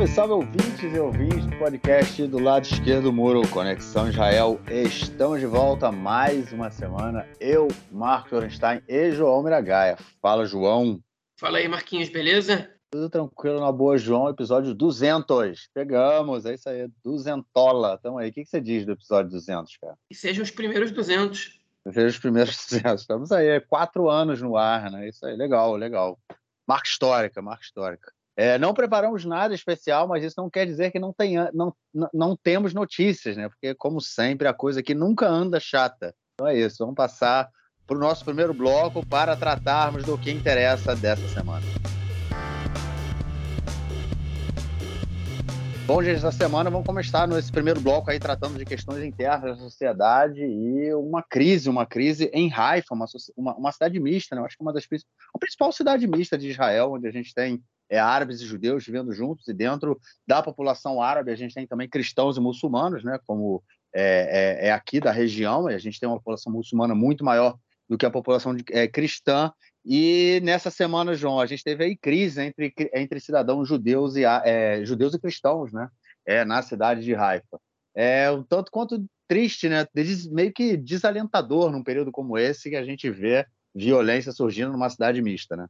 Salve, salve ouvintes e ouvintes do podcast do lado esquerdo do muro, Conexão Israel. Estamos de volta mais uma semana. Eu, Marcos Orenstein e João Miragaia. Fala, João. Fala aí, Marquinhos, beleza? Tudo tranquilo, na boa, João. Episódio 200. Pegamos, é isso aí, duzentola. Tamo aí. O que você diz do episódio 200, cara? Que sejam os primeiros 200. Sejam os primeiros 200. Estamos aí, quatro anos no ar, né? Isso aí, legal, legal. Marca histórica, marca histórica. É, não preparamos nada especial, mas isso não quer dizer que não, tenha, não, não temos notícias, né? Porque, como sempre, a coisa aqui nunca anda chata. Então é isso, vamos passar para o nosso primeiro bloco para tratarmos do que interessa dessa semana. Bom, gente, essa semana. Vamos começar nesse primeiro bloco aí tratando de questões internas da sociedade e uma crise, uma crise em Haifa, uma, uma, uma cidade mista, né? Eu acho que uma das a principal cidade mista de Israel, onde a gente tem é, árabes e judeus vivendo juntos, e dentro da população árabe a gente tem também cristãos e muçulmanos, né, como é, é, é aqui da região, e a gente tem uma população muçulmana muito maior do que a população de, é, cristã, e nessa semana, João, a gente teve aí crise entre, entre cidadãos judeus e, é, judeus e cristãos, né, é, na cidade de Haifa. É um tanto quanto triste, né, meio que desalentador num período como esse que a gente vê violência surgindo numa cidade mista, né?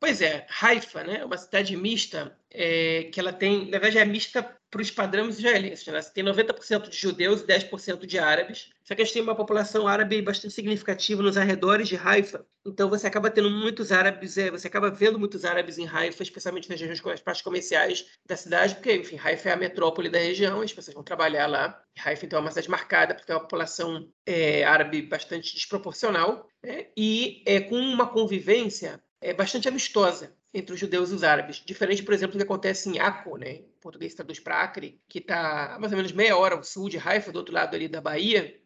Pois é, Haifa, né, é uma cidade mista, é, que ela tem, na verdade, é mista para os padrões israelenses. Né? Você tem 90% de judeus e 10% de árabes. Só que a gente tem uma população árabe bastante significativa nos arredores de Haifa. Então você acaba tendo muitos árabes, é, você acaba vendo muitos árabes em Haifa, especialmente nas regiões, as partes comerciais da cidade, porque, enfim, Haifa é a metrópole da região, as pessoas vão trabalhar lá. Haifa, então, é uma cidade marcada porque tem uma população é, árabe bastante desproporcional né? e é, com uma convivência é bastante amistosa entre os judeus e os árabes. Diferente, por exemplo, do que acontece em Acre, né? em português traduz para Acre, que está mais ou menos meia hora ao sul de Haifa, do outro lado ali da Bahia,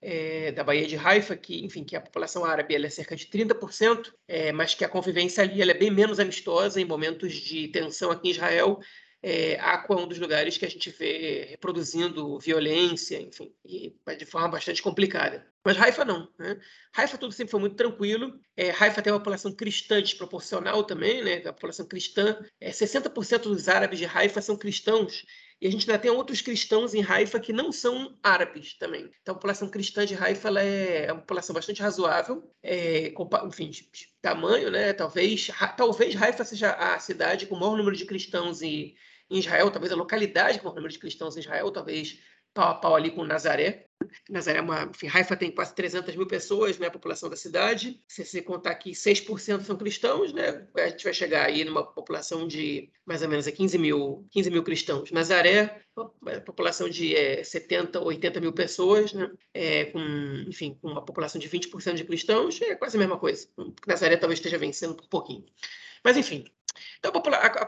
é, da Bahia de Haifa, que, enfim, que a população árabe é cerca de 30%, é, mas que a convivência ali é bem menos amistosa em momentos de tensão aqui em Israel é, Aqua é um dos lugares que a gente vê reproduzindo violência, enfim, e de forma bastante complicada. Mas Haifa não. Né? Haifa tudo sempre foi muito tranquilo. É, Haifa tem uma população cristã desproporcional também, né? A população cristã, é, 60% dos árabes de Haifa são cristãos. E a gente ainda tem outros cristãos em Haifa que não são árabes também. Então, a população cristã de Haifa é uma população bastante razoável, é, enfim, de, tamanho, né? Talvez, talvez Haifa seja a cidade com o maior número de cristãos e em Israel, talvez a localidade com o número de cristãos em Israel, talvez pau a pau ali com Nazaré. Nazaré é uma, enfim, Haifa tem quase 300 mil pessoas, né, a população da cidade. Se você contar que 6% são cristãos, né, a gente vai chegar aí numa população de mais ou menos 15 mil, 15 mil cristãos. Nazaré, população de é, 70, 80 mil pessoas, né, é, com, enfim, com uma população de 20% de cristãos, é quase a mesma coisa. Nazaré talvez esteja vencendo por pouquinho. Mas, enfim, então,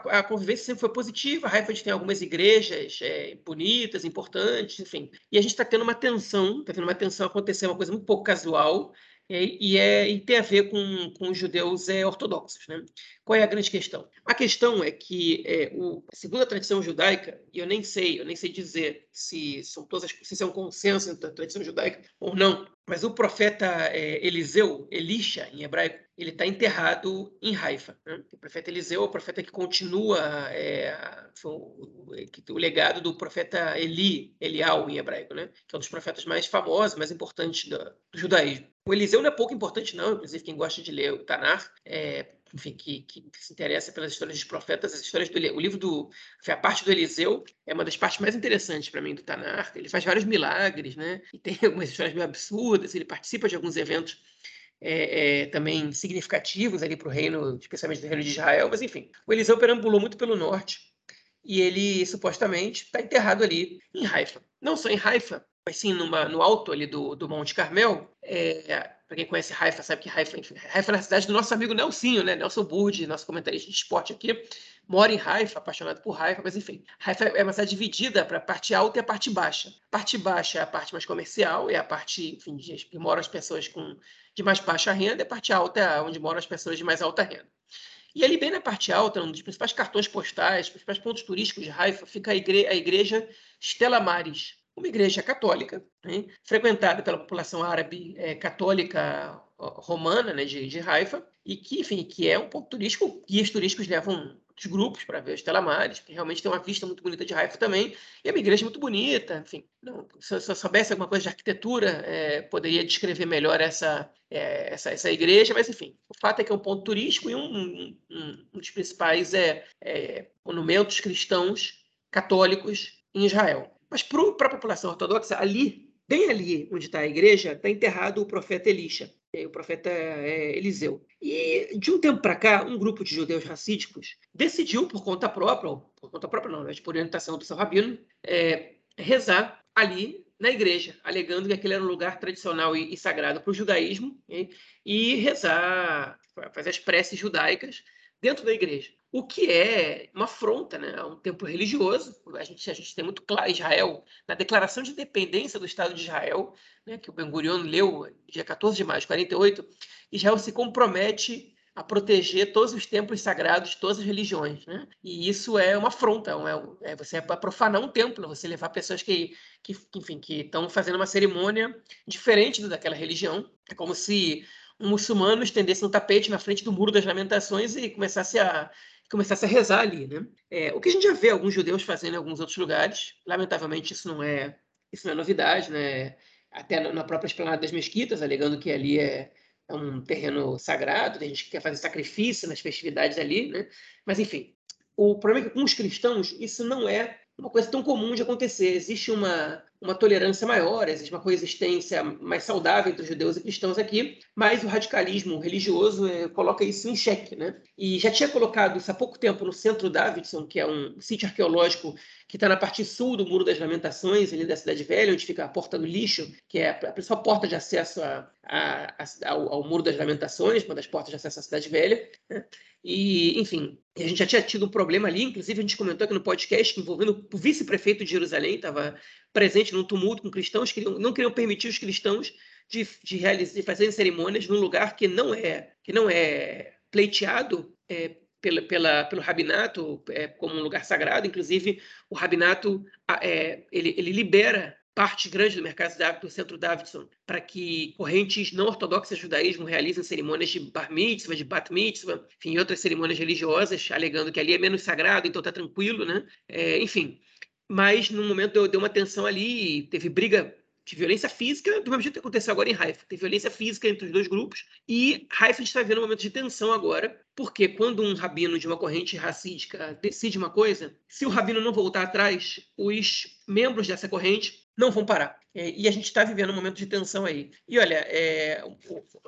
a, convivência sempre foi positiva. A Raiford tem algumas igrejas é, bonitas, importantes, enfim. E a gente está tendo uma tensão, está tendo uma tensão acontecer, uma coisa muito pouco casual, e, e, é, e tem a ver com, com os judeus é, ortodoxos. Né? Qual é a grande questão? A questão é que, é, o, segundo a tradição judaica, e eu nem sei, eu nem sei dizer se são todas se isso é um consenso entre a tradição judaica ou não, mas o profeta é, Eliseu, Elisha em hebraico, ele está enterrado em Haifa. Né? O profeta Eliseu é o profeta que continua é, o, o, legado do profeta Eli, Elial em hebraico, né? que é um dos profetas mais famosos, mais importantes do, do judaísmo. O Eliseu não é pouco importante, não. Inclusive, quem gosta de ler o Tanar, é, enfim, que, que, se interessa pelas histórias dos profetas, as histórias do o livro do a parte do Eliseu é uma das partes mais interessantes para mim do Tanar. Ele faz vários milagres, né? E tem algumas histórias meio absurdas. Ele participa de alguns eventos é, é, também significativos ali para o reino, especialmente do reino de Israel. Mas enfim, o Eliseu perambulou muito pelo norte e ele supostamente está enterrado ali em Haifa. Não só em Haifa, assim, numa, no alto ali do, do Monte Carmel, é, para quem conhece Haifa, sabe que Haifa, enfim, é a cidade do nosso amigo Nelsinho, né? Nelson Burdi, nosso comentarista de esporte aqui, mora em Haifa, apaixonado por Haifa, mas enfim, Haifa é uma cidade dividida para a parte alta e a parte baixa. A parte baixa é a parte mais comercial, é a parte, enfim, que moram as pessoas com, de mais baixa renda, e a parte alta é onde moram as pessoas de mais alta renda. E ali, bem na parte alta, um dos principais cartões postais, principais pontos turísticos de Haifa, fica a, igre a igreja Stella Maris, uma igreja católica, né, frequentada pela população árabe é, católica romana né, de, de Haifa, e que, enfim, que é um ponto turístico, guias turísticos levam outros grupos para ver os telamares, porque realmente tem uma vista muito bonita de Haifa também, e é uma igreja muito bonita, enfim. Não, se se eu soubesse alguma coisa de arquitetura, é, poderia descrever melhor essa, é, essa, essa igreja, mas enfim, o fato é que é um ponto turístico e um, um, um dos principais é, é, monumentos cristãos católicos em Israel. Mas para a população ortodoxa, ali, bem ali onde está a igreja, está enterrado o profeta Elisha o profeta é, Eliseu. E de um tempo para cá, um grupo de judeus racídicos decidiu, por conta própria, ou por conta própria não, mas por orientação do seu rabino, é, rezar ali na igreja, alegando que aquele era um lugar tradicional e, e sagrado para o judaísmo, e, e rezar, fazer as preces judaicas dentro da igreja. O que é uma afronta né, a um templo religioso. A gente, a gente tem muito claro Israel, na Declaração de Independência do Estado de Israel, né, que o Ben Gurion leu dia 14 de maio de 48, Israel se compromete a proteger todos os templos sagrados todas as religiões. Né? E isso é uma afronta, é, é você é profanar um templo, você levar pessoas que, que enfim, que estão fazendo uma cerimônia diferente daquela religião. É como se um muçulmano estendesse um tapete na frente do Muro das Lamentações e começasse a, começasse a rezar ali. Né? É, o que a gente já vê alguns judeus fazendo em alguns outros lugares, lamentavelmente isso não é, isso não é novidade, né? até na própria esplanada das mesquitas, alegando que ali é, é um terreno sagrado, tem gente que quer fazer sacrifício nas festividades ali, né? mas enfim. O problema é que com os cristãos isso não é uma coisa tão comum de acontecer. Existe uma, uma tolerância maior, existe uma coexistência mais saudável entre judeus e cristãos aqui, mas o radicalismo religioso é, coloca isso em xeque. Né? E já tinha colocado isso há pouco tempo no Centro Davidson, que é um sítio arqueológico que está na parte sul do Muro das Lamentações, ali da Cidade Velha, onde fica a Porta do Lixo, que é a principal porta de acesso a, a, a, ao, ao, Muro das Lamentações, uma das portas de acesso à Cidade Velha. Né? E, enfim, a gente já tinha tido um problema ali, inclusive a gente comentou aqui no podcast, envolvendo o vice-prefeito de Jerusalém, estava presente num tumulto com cristãos, queriam, não queriam permitir os cristãos de, de, realizar, de fazerem cerimônias num lugar que não é, que não é pleiteado é, pela, pela, pelo rabinato é, como um lugar sagrado. Inclusive, o rabinato é, ele, ele libera parte grande do mercado do Centro Davidson para que correntes não ortodoxas do judaísmo realizem cerimônias de bar mitzvah, de bat mitzvah, enfim, outras cerimônias religiosas, alegando que ali é menos sagrado, então está tranquilo, né? É, enfim, mas no momento deu, deu uma tensão ali, teve briga de violência física, do mesmo jeito que aconteceu agora em Haifa. Tem violência física entre os dois grupos. E Haifa está vivendo um momento de tensão agora, porque quando um rabino de uma corrente racídica decide uma coisa, se o rabino não voltar atrás, os membros dessa corrente não vão parar. É, e a gente está vivendo um momento de tensão aí. E olha, é,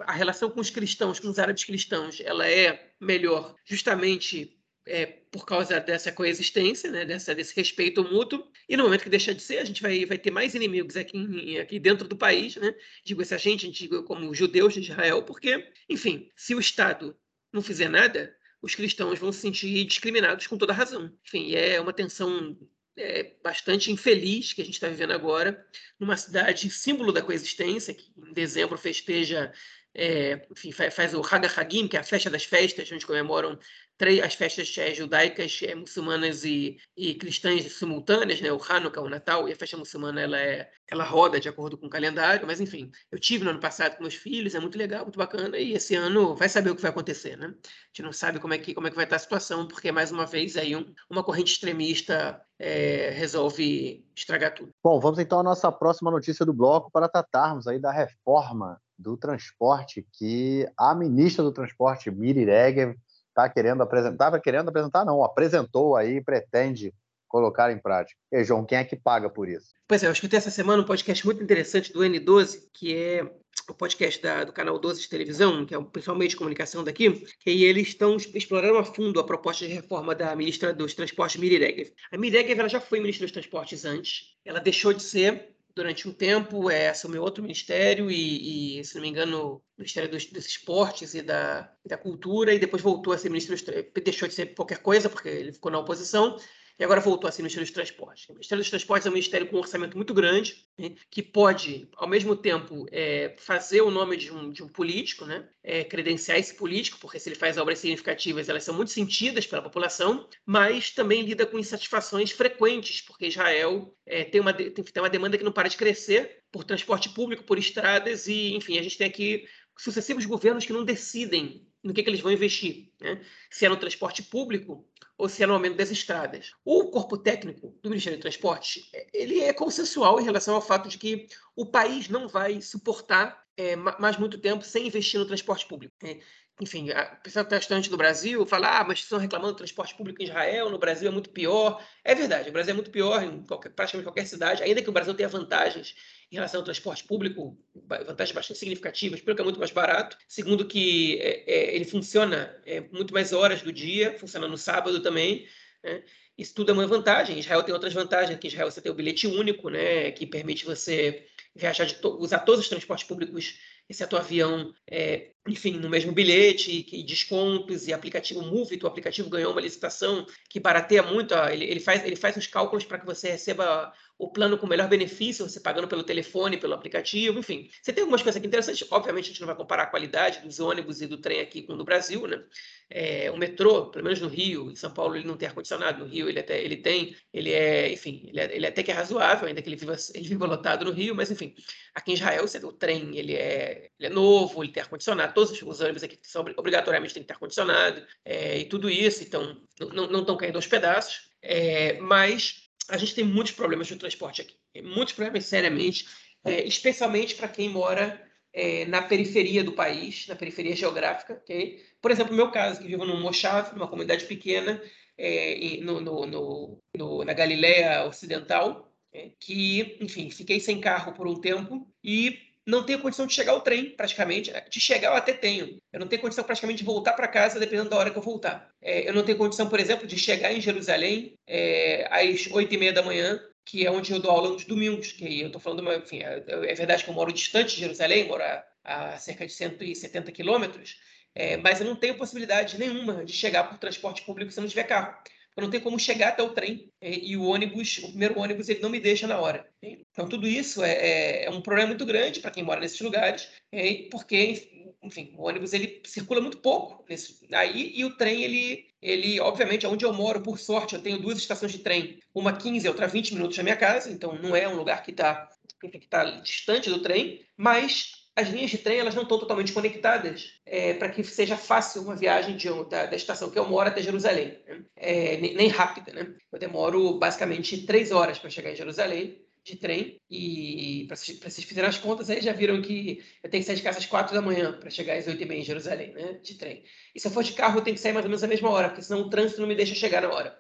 a relação com os cristãos, com os árabes cristãos, ela é melhor justamente é, por causa dessa coexistência, né, dessa, desse respeito mútuo, e no momento que deixar de ser, a gente vai, vai ter mais inimigos aqui, aqui dentro do país, né? digo essa gente digo como judeus de Israel, porque, enfim, se o Estado não fizer nada, os cristãos vão se sentir discriminados com toda razão. Enfim, é uma tensão é, bastante infeliz que a gente está vivendo agora, numa cidade símbolo da coexistência, que em dezembro festeja é, enfim, faz o Hag Hagim, que é a festa das festas, onde comemoram três, as festas é, judaicas, é, muçulmanas e, e cristãs simultâneas, né? o Hanukkah, o Natal, e a festa muçulmana ela, é, ela roda de acordo com o calendário, mas enfim, eu tive no ano passado com meus filhos, é muito legal, muito bacana, e esse ano vai saber o que vai acontecer, né? A gente não sabe como é que, como é que vai estar a situação, porque mais uma vez aí um, uma corrente extremista é, resolve estragar tudo. Bom, vamos então à nossa próxima notícia do bloco para tratarmos aí da reforma do transporte que a ministra do transporte, Miri Regev, está querendo apresentar, estava querendo apresentar, não, apresentou aí, pretende colocar em prática. E João, quem é que paga por isso? Pois é, eu escutei essa semana um podcast muito interessante do N12, que é o podcast da, do canal 12 de televisão, que é o principal meio de comunicação daqui, que eles estão explorando a fundo a proposta de reforma da ministra dos Transportes, Miri Regev. A Miri Regev ela já foi ministra dos Transportes antes, ela deixou de ser durante um tempo, é, assumiu outro ministério e, e, se não me engano, Ministério dos, dos Esportes e da, da Cultura, e depois voltou a ser ministro, deixou de ser qualquer coisa, porque ele ficou na oposição, e agora voltou a ser Ministério dos Transportes. O Ministério dos Transportes é um ministério com um orçamento muito grande, né, que pode, ao mesmo tempo, é, fazer o nome de um, de um político, né, é, credenciar esse político, porque se ele faz obras significativas, elas são muito sentidas pela população, mas também lida com insatisfações frequentes, porque Israel é, tem, uma, tem, tem uma demanda que não para de crescer por transporte público, por estradas, e, enfim, a gente tem aqui sucessivos governos que não decidem no que, que eles vão investir, né? se é no transporte público ou se é no aumento das estradas. O corpo técnico do Ministério do Transporte ele é consensual em relação ao fato de que o país não vai suportar é, mais muito tempo sem investir no transporte público. Né? Enfim, a pessoa que está estudante do Brasil fala, ah, mas estão reclamando do transporte público em Israel, no Brasil é muito pior. É verdade, o Brasil é muito pior em qualquer, praticamente qualquer cidade, ainda que o Brasil tenha vantagens em relação ao transporte público, vantagens bastante significativas, pelo que é muito mais barato. Segundo que é, é, ele funciona é, muito mais horas do dia, funciona no sábado também, né? Isso tudo é uma vantagem. Israel tem outras vantagens. Aqui em Israel você tem o bilhete único, né, que permite você viajar de to usar todos os transportes públicos exceto o avião, é, enfim, no mesmo bilhete, e descontos, e aplicativo Move, o aplicativo ganhou uma licitação que barateia muito, ele, ele, faz, ele faz os cálculos para que você receba o plano com melhor benefício, você pagando pelo telefone, pelo aplicativo, enfim. Você tem algumas coisas aqui interessantes, obviamente a gente não vai comparar a qualidade dos ônibus e do trem aqui com o do Brasil, né? É, o metrô, pelo menos no Rio, em São Paulo ele não tem ar-condicionado, no Rio ele até ele tem, ele é, enfim, ele, é, ele é até que é razoável, ainda que ele viva, ele viva lotado no Rio, mas enfim, aqui em Israel você, o trem ele é, ele é novo, ele tem ar-condicionado, todos os ônibus aqui são obrigatoriamente tem que ter ar-condicionado, é, e tudo isso, então não estão caindo aos pedaços, é, mas a gente tem muitos problemas no transporte aqui. Muitos problemas, seriamente, é, especialmente para quem mora é, na periferia do país, na periferia geográfica. Okay? Por exemplo, no meu caso, que vivo num Moshav, numa comunidade pequena, é, no, no, no, na Galileia Ocidental, é, que, enfim, fiquei sem carro por um tempo e não tenho condição de chegar ao trem, praticamente. De chegar eu até tenho. Eu não tenho condição praticamente de voltar para casa, dependendo da hora que eu voltar. É, eu não tenho condição, por exemplo, de chegar em Jerusalém é, às oito e meia da manhã, que é onde eu dou aula nos domingos. Que eu estou falando, enfim, é, é, verdade que eu moro distante de Jerusalém, moro a, a cerca de 170 quilômetros, é, mas eu não tenho possibilidade nenhuma de chegar por transporte público se não tiver carro eu não tenho como chegar até o trem é, e o ônibus, o primeiro ônibus, ele não me deixa na hora. Então, tudo isso é, é, é um problema muito grande para quem mora nesses lugares, é, porque, enfim, o ônibus ele circula muito pouco nesse, aí e o trem, ele, ele, obviamente, onde eu moro, por sorte, eu tenho duas estações de trem, uma 15 outra 20 minutos da minha casa, então não é um lugar que está que tá distante do trem, mas as linhas de trem elas não estão totalmente conectadas é, para que seja fácil uma viagem de, da, da, estação que eu moro até Jerusalém. Né? É, nem, nem, rápida, né? Eu demoro basicamente três horas para chegar em Jerusalém de trem e para vocês fizerem as contas aí já viram que eu tenho que sair de casa às quatro da manhã para chegar às oito e meia em Jerusalém, né? De trem. E se eu for de carro eu tenho que sair mais ou menos à mesma hora, porque senão o trânsito não me deixa chegar na hora.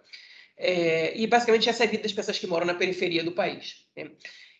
É, e basicamente essa é a vida das pessoas que moram na periferia do país. Né?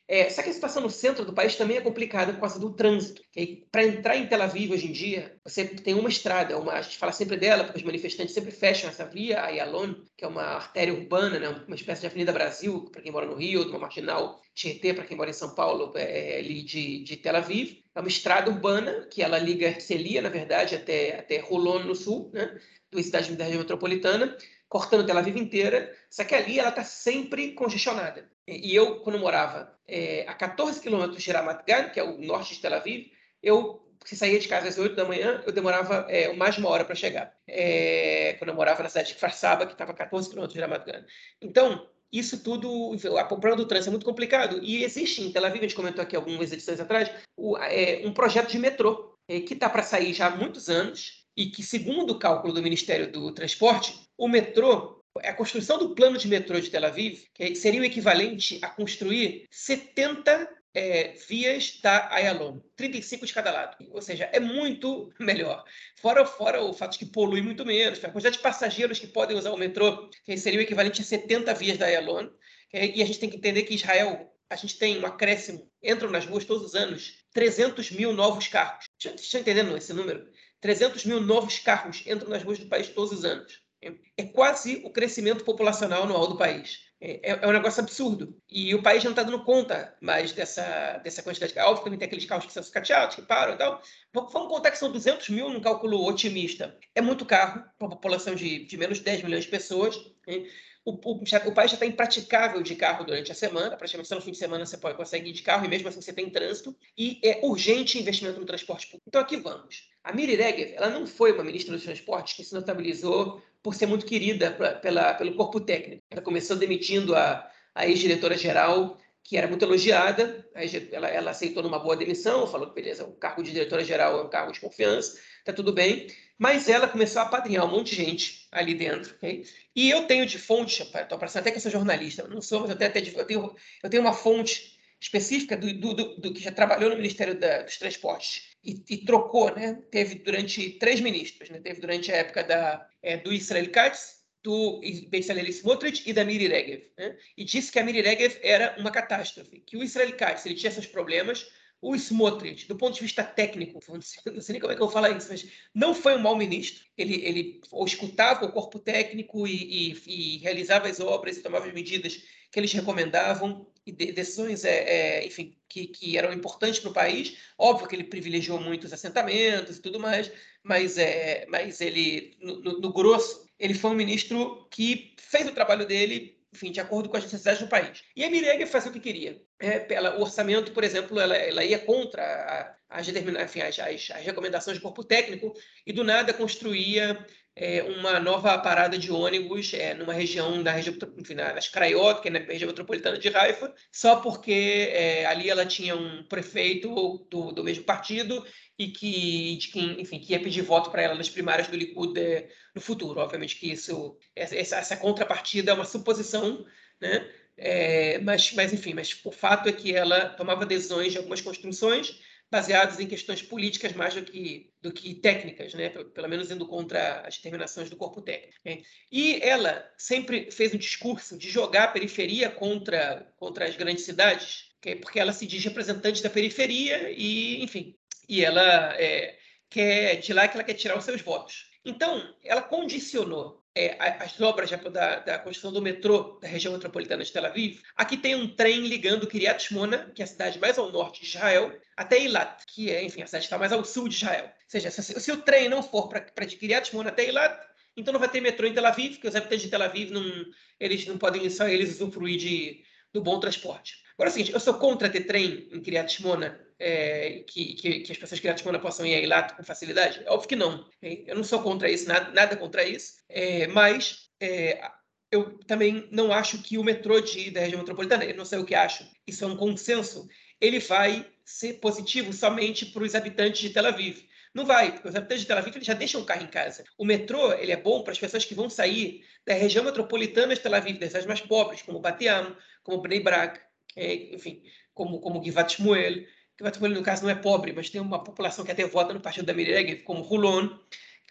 É, só que a situação no centro do país também é complicada por causa do trânsito. Para entrar em Tel Aviv hoje em dia, você tem uma estrada, uma, a gente fala sempre dela, porque os manifestantes sempre fecham essa via, a Yalon, que é uma artéria urbana, né, uma espécie de Avenida Brasil, para quem mora no Rio, uma marginal Tietê, para quem mora em São Paulo, é, é, ali de, de Tel Aviv. É uma estrada urbana que ela liga Herzliya, na verdade, até, até Rolon, no sul, né, do cidade da região metropolitana cortando Tel Aviv inteira, só que ali ela está sempre congestionada. E eu, quando morava é, a 14 quilômetros de Ramat que é o norte de Tel Aviv, eu se saía de casa às 8 da manhã, eu demorava é, mais de uma hora para chegar. É, quando eu morava na cidade de Farsaba, que estava a 14 quilômetros de Ramat Gan. Então, isso tudo, o problema do trânsito é muito complicado. E existe em Tel Aviv, a gente comentou aqui algumas edições atrás, o, é, um projeto de metrô, que está para sair já há muitos anos, e que, segundo o cálculo do Ministério do Transporte, o metrô, a construção do plano de metrô de Tel Aviv seria o equivalente a construir 70 é, vias da Ayalon, 35 de cada lado. Ou seja, é muito melhor. Fora, fora o fato de que polui muito menos, a quantidade de passageiros que podem usar o metrô seria o equivalente a 70 vias da Ayalon. E a gente tem que entender que Israel, a gente tem um acréscimo, entram nas ruas todos os anos 300 mil novos carros. Vocês estão entendendo esse número? 300 mil novos carros entram nas ruas do país todos os anos. É quase o crescimento populacional anual do país. É, é, é um negócio absurdo. E o país não está dando conta mais dessa, dessa quantidade. Óbvio que também tem aqueles carros que são sucateados, que param e tal. Vamos contar que são 200 mil num cálculo otimista. É muito carro para uma população de, de menos de 10 milhões de pessoas. Hein? O, o, o, país já está impraticável de carro durante a semana, praticamente só no fim de semana você pode conseguir ir de carro e mesmo assim você tem trânsito, e é urgente investimento no transporte público. Então aqui vamos. A Miri Regev, ela não foi uma ministra dos transportes que se notabilizou por ser muito querida pra, pela, pelo corpo técnico. Ela começou demitindo a, a ex-diretora-geral, que era muito elogiada. Ela, ela, aceitou numa boa demissão, falou que beleza, o cargo de diretora-geral é um cargo de confiança, tá tudo bem. Mas ela começou a apadrinhar um monte de gente ali dentro. Okay? E eu tenho de fonte, estou parecendo até que eu sou jornalista, não sou, mas eu tenho, até de, eu tenho, eu tenho uma fonte específica do, do, do, do, que já trabalhou no Ministério da, dos Transportes e, e, trocou, né? Teve durante três ministros, né? Teve durante a época da, é, do Israel Katz, do Bezalel Smotrich e da Miri Regev. Né? E disse que a Miri Regev era uma catástrofe, que o Israel Katz, ele tinha seus problemas, o Smotrich, do ponto de vista técnico, não sei nem como é que eu vou falar isso, mas não foi um mau ministro. Ele, ele escutava o corpo técnico e, e, e realizava as obras e tomava as medidas que eles recomendavam e de, decisões, é, é, enfim, que, que, eram importantes para o país. Óbvio que ele privilegiou muito os assentamentos e tudo mais, mas, é, mas ele, no, no, no grosso, ele foi um ministro que fez o trabalho dele, enfim, de acordo com as necessidades do país. E a Mirega fazia o que queria. É, o orçamento, por exemplo, ela, ela ia contra as, enfim, as, as, as, recomendações do corpo técnico e do nada construía é, uma nova parada de ônibus é, numa região da região, enfim, nas Craiot, que é na região metropolitana de Haifa, só porque é, ali ela tinha um prefeito do, do mesmo partido e que, de quem, enfim, que ia pedir voto para ela nas primárias do Likud é, no futuro. Obviamente que isso, essa, essa contrapartida é uma suposição, né? É, mas, mas, enfim, mas o fato é que ela tomava decisões de algumas construções baseadas em questões políticas mais do que, do que técnicas, né? pelo, menos indo contra as determinações do corpo técnico. Né? E ela sempre fez um discurso de jogar a periferia contra, contra as grandes cidades, porque ela se diz representante da periferia e, enfim, e ela é, quer de lá que ela quer tirar os seus votos. Então, ela condicionou é, as obras da, da, construção do metrô da região metropolitana de Tel Aviv. Aqui tem um trem ligando Kiryat Shmona, que é a cidade mais ao norte de Israel, até Eilat, que é, enfim, a cidade que está mais ao sul de Israel. Ou seja, se, se o trem não for para de Kiryat Shmona até Eilat, então não vai ter metrô em Tel Aviv, porque os habitantes de Tel Aviv não, eles não podem só eles usufruir de, do bom transporte. Agora é o seguinte, eu sou contra ter trem em Kiryat Shmona, é, que, que, que, as pessoas Kiryat Shmona possam ir a Eilat com facilidade? É óbvio que não. Eu não sou contra isso, nada, nada contra isso, é, mas é, eu também não acho que o metrô de, da região metropolitana, eu não sei o que acho, isso é um consenso, ele vai ser positivo somente para os habitantes de Tel Aviv. Não vai, porque os habitantes de Tel Aviv já deixam o carro em casa. O metrô ele é bom para as pessoas que vão sair da região metropolitana de Tel Aviv, das cidades mais pobres, como Bateam, como Bnei Brak, é, enfim, como, como Givat Shmuel. Givat Shmuel, no caso, não é pobre, mas tem uma população que até vota no partido da Miregev, como Hulon,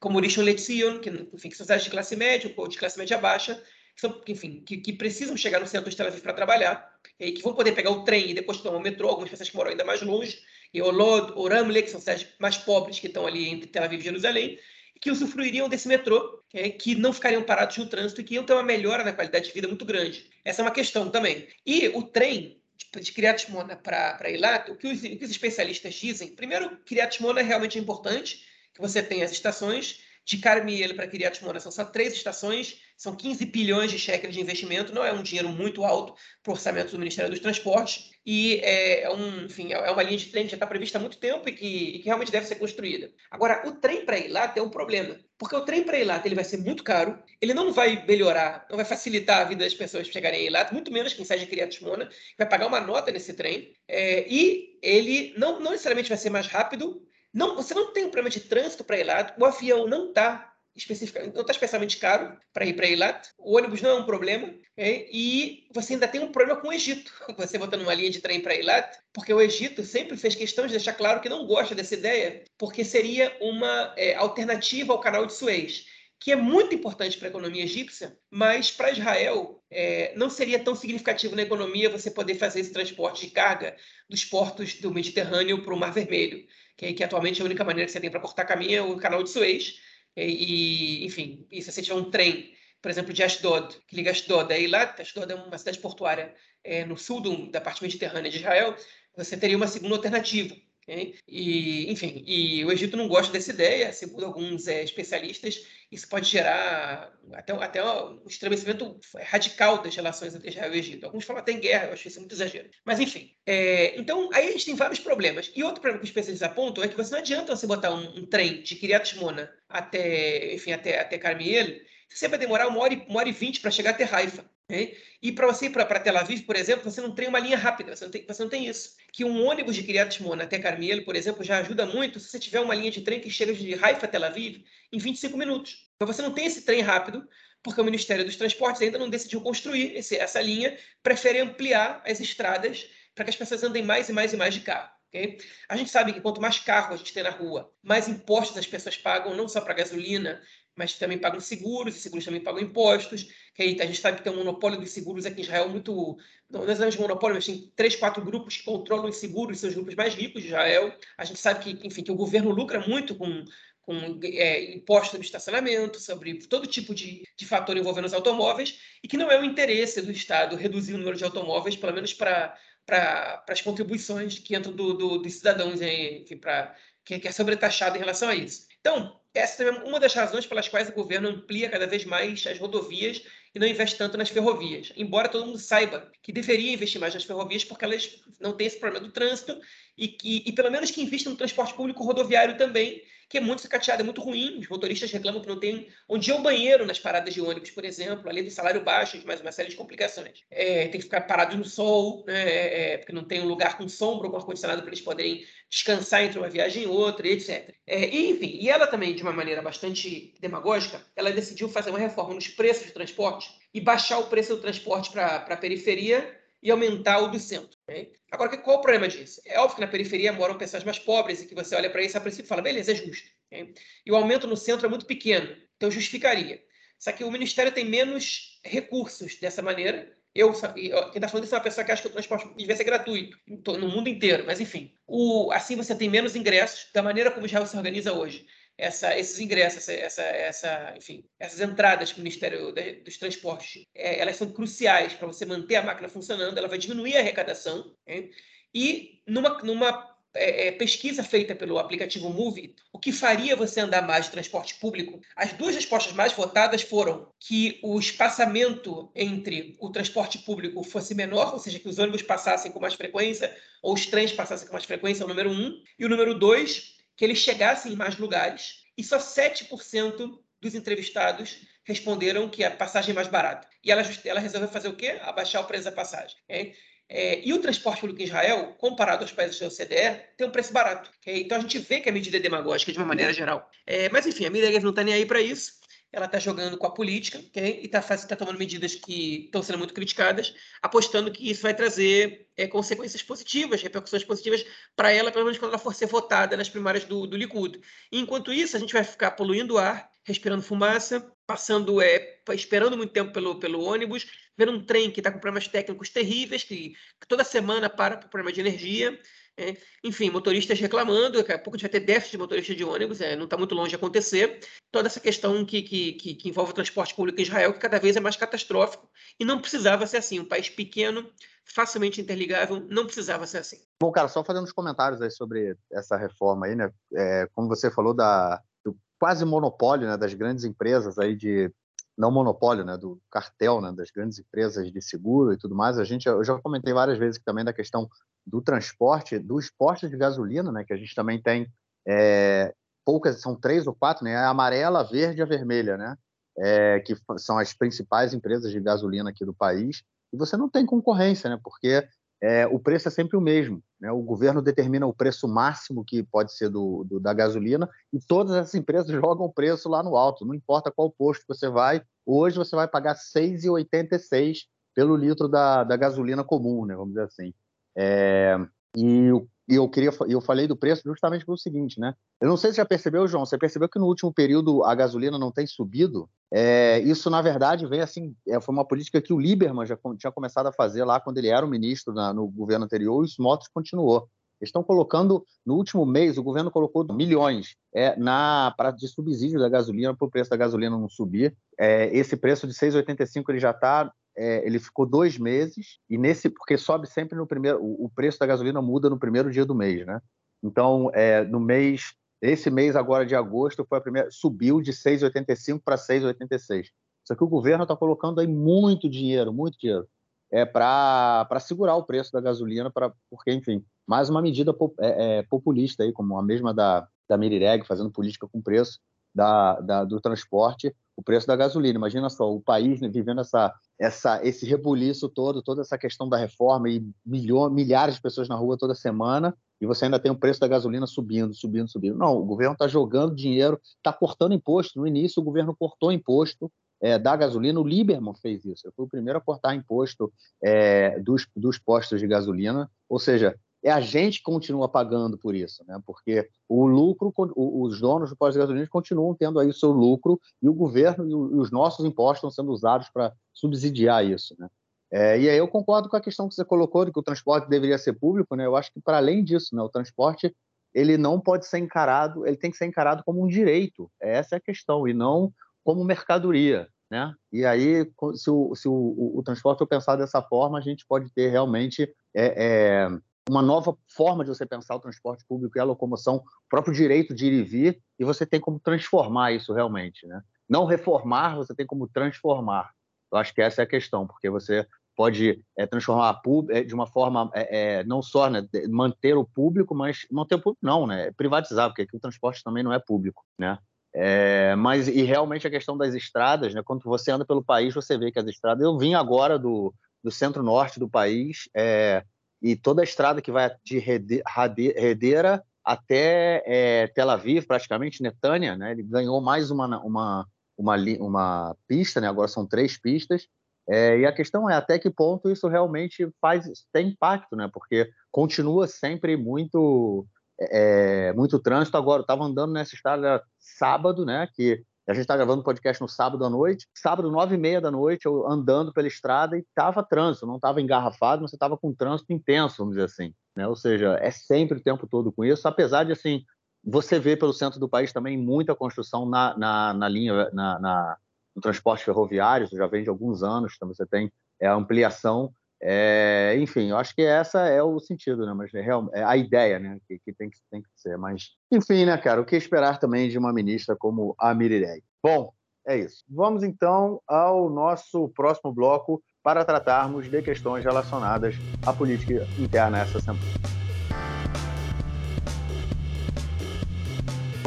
como Rishon LeZion, que, enfim, que são cidades de classe média ou de classe média baixa, que, são, enfim, que, que precisam chegar no centro de Tel Aviv para trabalhar, e que vão poder pegar o trem e depois tomar o metrô, algumas pessoas que moram ainda mais longe, e Olod, Oramle, que são cidades mais pobres que estão ali entre Tel Aviv e Jerusalém, que usufruiriam desse metrô, é, que não ficariam parados no trânsito e que iam ter uma melhora na qualidade de vida muito grande. Essa é uma questão também. E o trem de, Shmona para Eilat, o que, os, o que os especialistas dizem, primeiro, Kiryat Shmona é realmente importante, que você tem as estações, de Carmiel para Kiryat são só três estações, são 15 bilhões de shekels de investimento, não é um dinheiro muito alto para o orçamento do Ministério dos Transportes, e é, é, um, enfim, é uma linha de trem que já está prevista há muito tempo e que, e que, realmente deve ser construída. Agora, o trem para lá tem um problema, porque o trem para lá ele vai ser muito caro, ele não vai melhorar, não vai facilitar a vida das pessoas chegarem a Eilat, muito menos quem sai de Kiryat Shmona, vai pagar uma nota nesse trem, é, e ele não, não necessariamente vai ser mais rápido, não, você não tem um problema de trânsito para Eilat, o avião não está especificamente, não está especialmente caro para ir para Eilat, o ônibus não é um problema, é, e você ainda tem um problema com o Egito, você botando uma linha de trem para Eilat, porque o Egito sempre fez questão de deixar claro que não gosta dessa ideia, porque seria uma é, alternativa ao canal de Suez que é muito importante para a economia egípcia, mas para Israel é, não seria tão significativo na economia você poder fazer esse transporte de carga dos portos do Mediterrâneo para o Mar Vermelho, que, que atualmente é a única maneira que você tem para cortar caminho é o canal de Suez, e, enfim, e se você tiver um trem, por exemplo, de Ashdod, que liga Ashdod a Eilat, Ashdod é uma cidade portuária é, no sul do, da parte mediterrânea de Israel, você teria uma segunda alternativa. Okay? E, enfim, e o Egito não gosta dessa ideia, segundo alguns é, especialistas, isso pode gerar até, até um estremecimento radical das relações entre Israel e Egito. Alguns falam até em guerra, eu acho isso muito exagero. Mas, enfim, é, então aí a gente tem vários problemas. E outro problema que os especialistas apontam é que você não adianta você botar um, um trem de Kiryat Shmona até, enfim, até, até Carmiel, você vai demorar uma hora, e, vinte para chegar até Haifa. Okay? E para você ir para Tel Aviv, por exemplo, você não tem uma linha rápida, você não tem, você não tem isso. Que um ônibus de Kiryat Shmona até Carmelo, por exemplo, já ajuda muito se você tiver uma linha de trem que chega de Haifa a Tel Aviv em 25 minutos. Então você não tem esse trem rápido, porque o Ministério dos Transportes ainda não decidiu construir esse, essa linha, prefere ampliar as estradas para que as pessoas andem mais e mais e mais de carro. Okay? A gente sabe que quanto mais carro a gente tem na rua, mais impostos as pessoas pagam, não só para gasolina, mas também pagam seguros, e seguros também pagam impostos. Que aí a gente sabe que tem um monopólio dos seguros aqui em Israel muito. Não é monopólio, mas tem três, quatro grupos que controlam os seguros, são os grupos mais ricos de Israel. A gente sabe que, enfim, que o governo lucra muito com, com é, imposto sobre estacionamento, sobre todo tipo de, de fator envolvendo os automóveis, e que não é o interesse do Estado reduzir o número de automóveis, pelo menos para para as contribuições que entram do, do, dos cidadãos, enfim, pra, que, que é sobretaxado em relação a isso. Então, essa é uma das razões pelas quais o governo amplia cada vez mais as rodovias e não investe tanto nas ferrovias. Embora todo mundo saiba que deveria investir mais nas ferrovias porque elas não têm esse problema do trânsito e, que, e pelo menos que invista no transporte público rodoviário também, que é muito sucateado, é muito ruim. Os motoristas reclamam que não tem onde ir ao banheiro nas paradas de ônibus, por exemplo, além do salário baixo, mais uma série de complicações. É, tem que ficar parado no sol, né, é, é porque não tem um lugar com sombra ou com ar-condicionado para eles poderem descansar entre uma viagem e outra, etc. É, enfim, e ela também, de uma maneira bastante demagógica, ela decidiu fazer uma reforma nos preços de transporte e baixar o preço do transporte para a periferia e aumentar o do centro. Okay? Agora, qual o problema disso? É óbvio que na periferia moram pessoas mais pobres e que você olha para isso a princípio fala, beleza, é justo. Okay? E o aumento no centro é muito pequeno, então justificaria. Só que o Ministério tem menos recursos dessa maneira. Eu, quem está falando isso é uma pessoa que acha que o transporte devia ser gratuito no mundo inteiro, mas enfim. O, assim você tem menos ingressos da maneira como Israel se organiza hoje essa, esses ingressos, essa, essa, enfim, essas entradas para o Ministério dos Transportes, é, elas são cruciais para você manter a máquina funcionando, ela vai diminuir a arrecadação. Né? E numa, numa é, é, pesquisa feita pelo aplicativo Move, o que faria você andar mais de transporte público, as duas respostas mais votadas foram que o espaçamento entre o transporte público fosse menor, ou seja, que os ônibus passassem com mais frequência, ou os trens passassem com mais frequência, é o número um, e o número dois, que eles chegassem em mais lugares e só 7% dos entrevistados responderam que a passagem é mais barata. E ela, ela resolveu fazer o quê? Abaixar o preço da passagem. Okay? É, e o transporte público em Israel, comparado aos países da OCDE, tem um preço barato. Okay? Então a gente vê que a medida é demagógica de uma maneira geral. É, mas enfim, a Miriam não está nem aí para isso ela está jogando com a política okay? e está tá tomando medidas que estão sendo muito criticadas, apostando que isso vai trazer é, consequências positivas, repercussões positivas para ela, pelo menos quando ela for ser votada nas primárias do, do Likud. E, enquanto isso, a gente vai ficar poluindo o ar, respirando fumaça, passando, é, esperando muito tempo pelo, pelo ônibus, vendo um trem que está com problemas técnicos terríveis, que, que toda semana para por problema de energia. É, enfim, motoristas reclamando, daqui a pouco a gente vai ter déficit de motorista de ônibus, é, não está muito longe de acontecer. Toda essa questão que, que, que, que, envolve o transporte público em Israel, que cada vez é mais catastrófico, e não precisava ser assim. Um país pequeno, facilmente interligável, não precisava ser assim. Bom, cara, só fazendo uns comentários aí sobre essa reforma aí, né? É, como você falou da, do quase monopólio né, das grandes empresas aí de não monopólio, né, do cartel, né, das grandes empresas de seguro e tudo mais. A gente, eu já comentei várias vezes também da questão do transporte, dos postos de gasolina, né, que a gente também tem é, poucas, são três ou quatro, né, a amarela, a verde e a vermelha, né, é, que são as principais empresas de gasolina aqui do país. E você não tem concorrência, né, porque é, o preço é sempre o mesmo. Né? O governo determina o preço máximo que pode ser do, do, da gasolina e todas essas empresas jogam o preço lá no alto. Não importa qual posto você vai, hoje você vai pagar R$ 6,86 pelo litro da, da gasolina comum, né? vamos dizer assim. É, e e eu queria eu falei do preço justamente pelo seguinte, né? Eu não sei se já percebeu, João, você percebeu que no último período a gasolina não tem subido? É, isso, na verdade, vem assim, é, foi uma política que o Lieberman já tinha começado a fazer lá quando ele era o ministro na, no governo anterior e os motos continuou. Eles estão colocando, no último mês, o governo colocou milhões é, na para de subsídio da gasolina para o preço da gasolina não subir. É, esse preço de 6,85 ele já está é, ele ficou dois meses e nesse porque sobe sempre no primeiro o, o, preço da gasolina muda no primeiro dia do mês, né? Então é, no mês esse mês agora de agosto foi a primeira subiu de 6,85 para 6,86. Só que o governo está colocando aí muito dinheiro, muito dinheiro, é para segurar o preço da gasolina para porque enfim mais uma medida é, é, populista aí como a mesma da da Mirireg fazendo política com preço da, da, do transporte o preço da gasolina. Imagina só, o país né, vivendo essa, essa, esse rebuliço todo, toda essa questão da reforma e milhões, milhares de pessoas na rua toda semana, e você ainda tem o preço da gasolina subindo, subindo, subindo. Não, o governo está jogando dinheiro, está cortando imposto. No início, o governo cortou imposto é, da gasolina. O Lieberman fez isso. Ele foi o primeiro a cortar imposto é, dos, dos postos de gasolina. Ou seja, é a gente que continua pagando por isso, né? Porque o lucro, os donos do posto de gasolina continuam tendo aí o seu lucro e o governo e os nossos impostos estão sendo usados para subsidiar isso, né? É, e aí eu concordo com a questão que você colocou de que o transporte deveria ser público, né? Eu acho que para além disso, né, o transporte ele não pode ser encarado, ele tem que ser encarado como um direito. Essa é a questão e não como mercadoria, né? E aí, se o, se o, o, o transporte for pensado dessa forma, a gente pode ter realmente é, é, uma nova forma de você pensar o transporte público e a locomoção, o próprio direito de ir e vir, e você tem como transformar isso realmente, né? Não reformar, você tem como transformar. Eu acho que essa é a questão, porque você pode é, transformar é, de uma forma é, não só né, manter o público, mas manter o público não, né? Privatizar, porque aqui o transporte também não é público, né? É, mas e realmente a questão das estradas, né? Quando você anda pelo país, você vê que as estradas. Eu vim agora do, do centro-norte do país. É, e toda a estrada que vai de Redeira até é, Tel Aviv, praticamente, Netânia, né? ele ganhou mais uma, uma, uma, uma pista, né? agora são três pistas, é, e a questão é até que ponto isso realmente faz tem impacto, né? porque continua sempre muito é, muito trânsito. Agora, eu estava andando nessa estrada sábado, né? que a gente está gravando podcast no sábado à noite. Sábado, nove e meia da noite, eu andando pela estrada e estava trânsito, não estava engarrafado, mas estava com trânsito intenso, vamos dizer assim. Né? Ou seja, é sempre o tempo todo com isso, apesar de, assim, você vê pelo centro do país também muita construção na, na, na linha, na, na, no transporte ferroviário, isso já vem de alguns anos, então você tem é, ampliação é, enfim, eu acho que essa é o sentido, né? Mas é, é a ideia, né? Que, que, tem que tem que ser. Mas, enfim, né, cara? O que esperar também de uma ministra como a Mirirei? Bom, é isso. Vamos então ao nosso próximo bloco para tratarmos de questões relacionadas à política interna essa semana.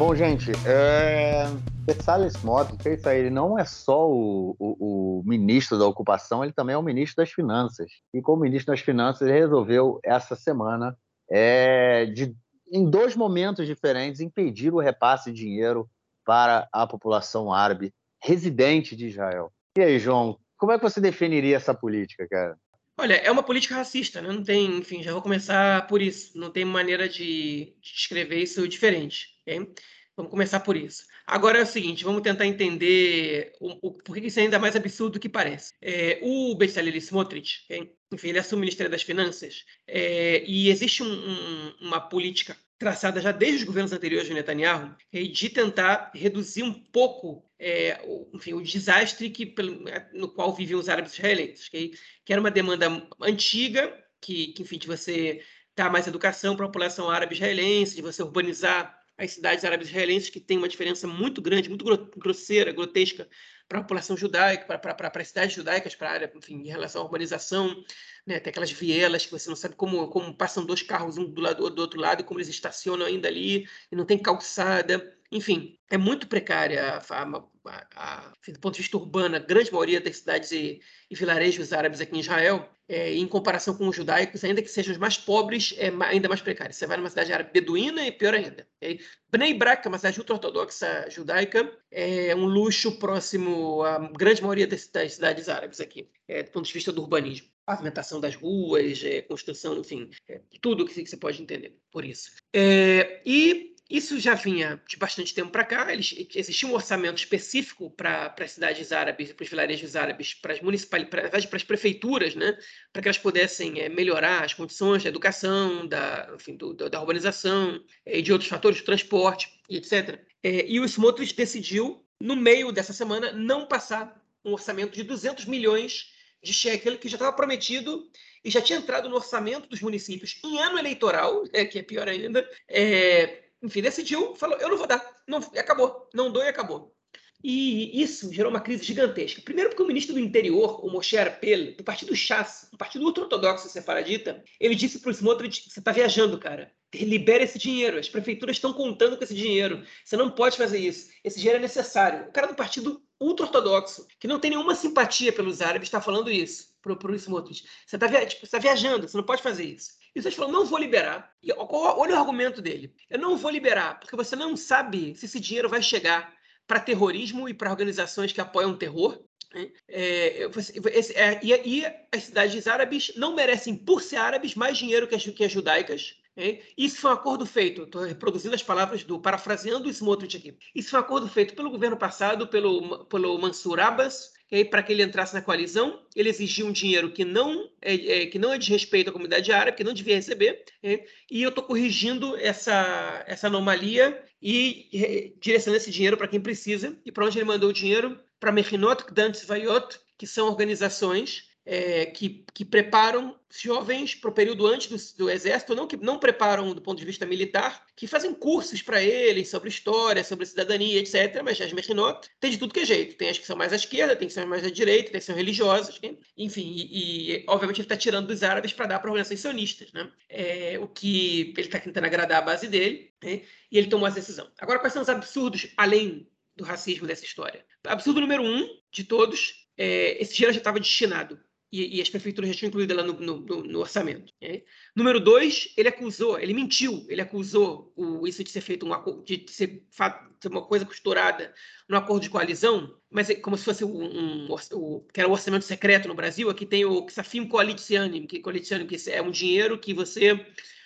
Bom, gente, é... Bezalel Smotrich, é isso aí, ele não é só o, o, o, ministro da ocupação, ele também é o ministro das finanças. E como ministro das finanças, ele resolveu essa semana, é, de, em dois momentos diferentes, impedir o repasse de dinheiro para a população árabe residente de Israel. E aí, João, como é que você definiria essa política, cara? Olha, é uma política racista, né? Não tem, enfim, já vou começar por isso. Não tem maneira de, de descrever isso diferente. Okay? Vamos começar por isso. Agora é o seguinte, vamos tentar entender o, o por que isso é ainda mais absurdo do que parece. É, o Bezalel Smotrich, okay? enfim, ele assume o Ministério das Finanças é, e existe um, um, uma política traçada já desde os governos anteriores de Netanyahu de tentar reduzir um pouco é, o, enfim, o desastre que, pelo, no qual vivem os árabes israelenses, okay? que era uma demanda antiga, que, que enfim, de você dar mais educação para a população árabe israelense, de você urbanizar as cidades árabes israelenses, que tem uma diferença muito grande, muito grosseira, grotesca para a população judaica, para as cidades judaicas, para a área, enfim, em relação à urbanização, né? tem aquelas vielas que você não sabe como, como passam dois carros um do lado do outro lado como eles estacionam ainda ali, e não tem calçada. Enfim, é muito precária a, a, a, do ponto de vista urbano, a grande maioria das cidades e, e vilarejos árabes aqui em Israel, é, em comparação com os judaicos, ainda que sejam os mais pobres, é ainda mais precário. Você vai numa cidade árabe beduína e pior ainda. Okay? Bnei Brak, uma cidade ultra-ortodoxa judaica, é um luxo próximo à grande maioria das, das cidades árabes aqui, é, do ponto de vista do urbanismo. Pavimentação das ruas, é, construção, enfim, é, tudo que, que você pode entender por isso. É, e isso já vinha de bastante tempo para cá. Eles, existia um orçamento específico para as cidades árabes, para os vilarejos árabes, para as municipalidades, para as prefeituras, né, para que elas pudessem é, melhorar as condições da educação, da, enfim, do, da urbanização é, e de outros fatores, de transporte etc. É, e o Smotrich decidiu, no meio dessa semana, não passar um orçamento de 200 milhões de shekel, que já estava prometido e já tinha entrado no orçamento dos municípios em ano eleitoral, é, que é pior ainda, é, enfim, decidiu, falou, eu não vou dar, não, acabou, não dou e acabou. E isso gerou uma crise gigantesca. Primeiro porque o ministro do interior, o Moshe Arpel, do partido Chas, um partido ultra-ortodoxo separadita, ele disse para o Smotrich, você está viajando, cara. libera esse dinheiro. As prefeituras estão contando com esse dinheiro. Você não pode fazer isso. Esse dinheiro é necessário. O cara do partido ultra-ortodoxo, que não tem nenhuma simpatia pelos árabes, está falando isso para o Smotrich. Você está via tipo, tá viajando, você não pode fazer isso. E você falou, não vou liberar. E olha o argumento dele. Eu não vou liberar, porque você não sabe se esse dinheiro vai chegar para terrorismo e para organizações que apoiam o terror. Né? É, é, e, e, as cidades árabes não merecem, por ser árabes, mais dinheiro que as, que as judaicas. Né? Isso foi um acordo feito, estou reproduzindo as palavras do, parafraseando o Smotrich aqui. Isso foi um acordo feito pelo governo passado, pelo, pelo Mansur Abbas, para que ele entrasse na coalizão, ele exigia um dinheiro que não é, é, que não é de respeito à comunidade árabe, que não devia receber, é, e eu estou corrigindo essa, essa anomalia e é, direcionando esse dinheiro para quem precisa. E para onde ele mandou o dinheiro? Para Mechinot Gdansk Vayot, que são organizações é, que, que, preparam jovens para o período antes do, do, exército, não que não preparam do ponto de vista militar, que fazem cursos para eles sobre história, sobre cidadania, etc. Mas as Mechinot tem de tudo que é jeito. Tem as que são mais à esquerda, tem que ser mais à direita, tem que ser religiosas, né? enfim. E, e, obviamente ele está tirando dos árabes para dar para organizações sionistas, né? É, o que ele está tentando agradar a base dele, né? e ele tomou essa decisão. Agora, quais são os absurdos além do racismo dessa história? Absurdo número um de todos, é, esse dinheiro já estava destinado e, e, as prefeituras já tinham incluído ela no, no, no orçamento. Número dois, ele acusou, ele mentiu, ele acusou o, isso de ser feito um de ser, uma coisa costurada no acordo de coalizão, mas é como se fosse um, um, um que era um orçamento secreto no Brasil. Aqui tem o Xafim Coalitiani, que, coalitiani, que é um dinheiro que você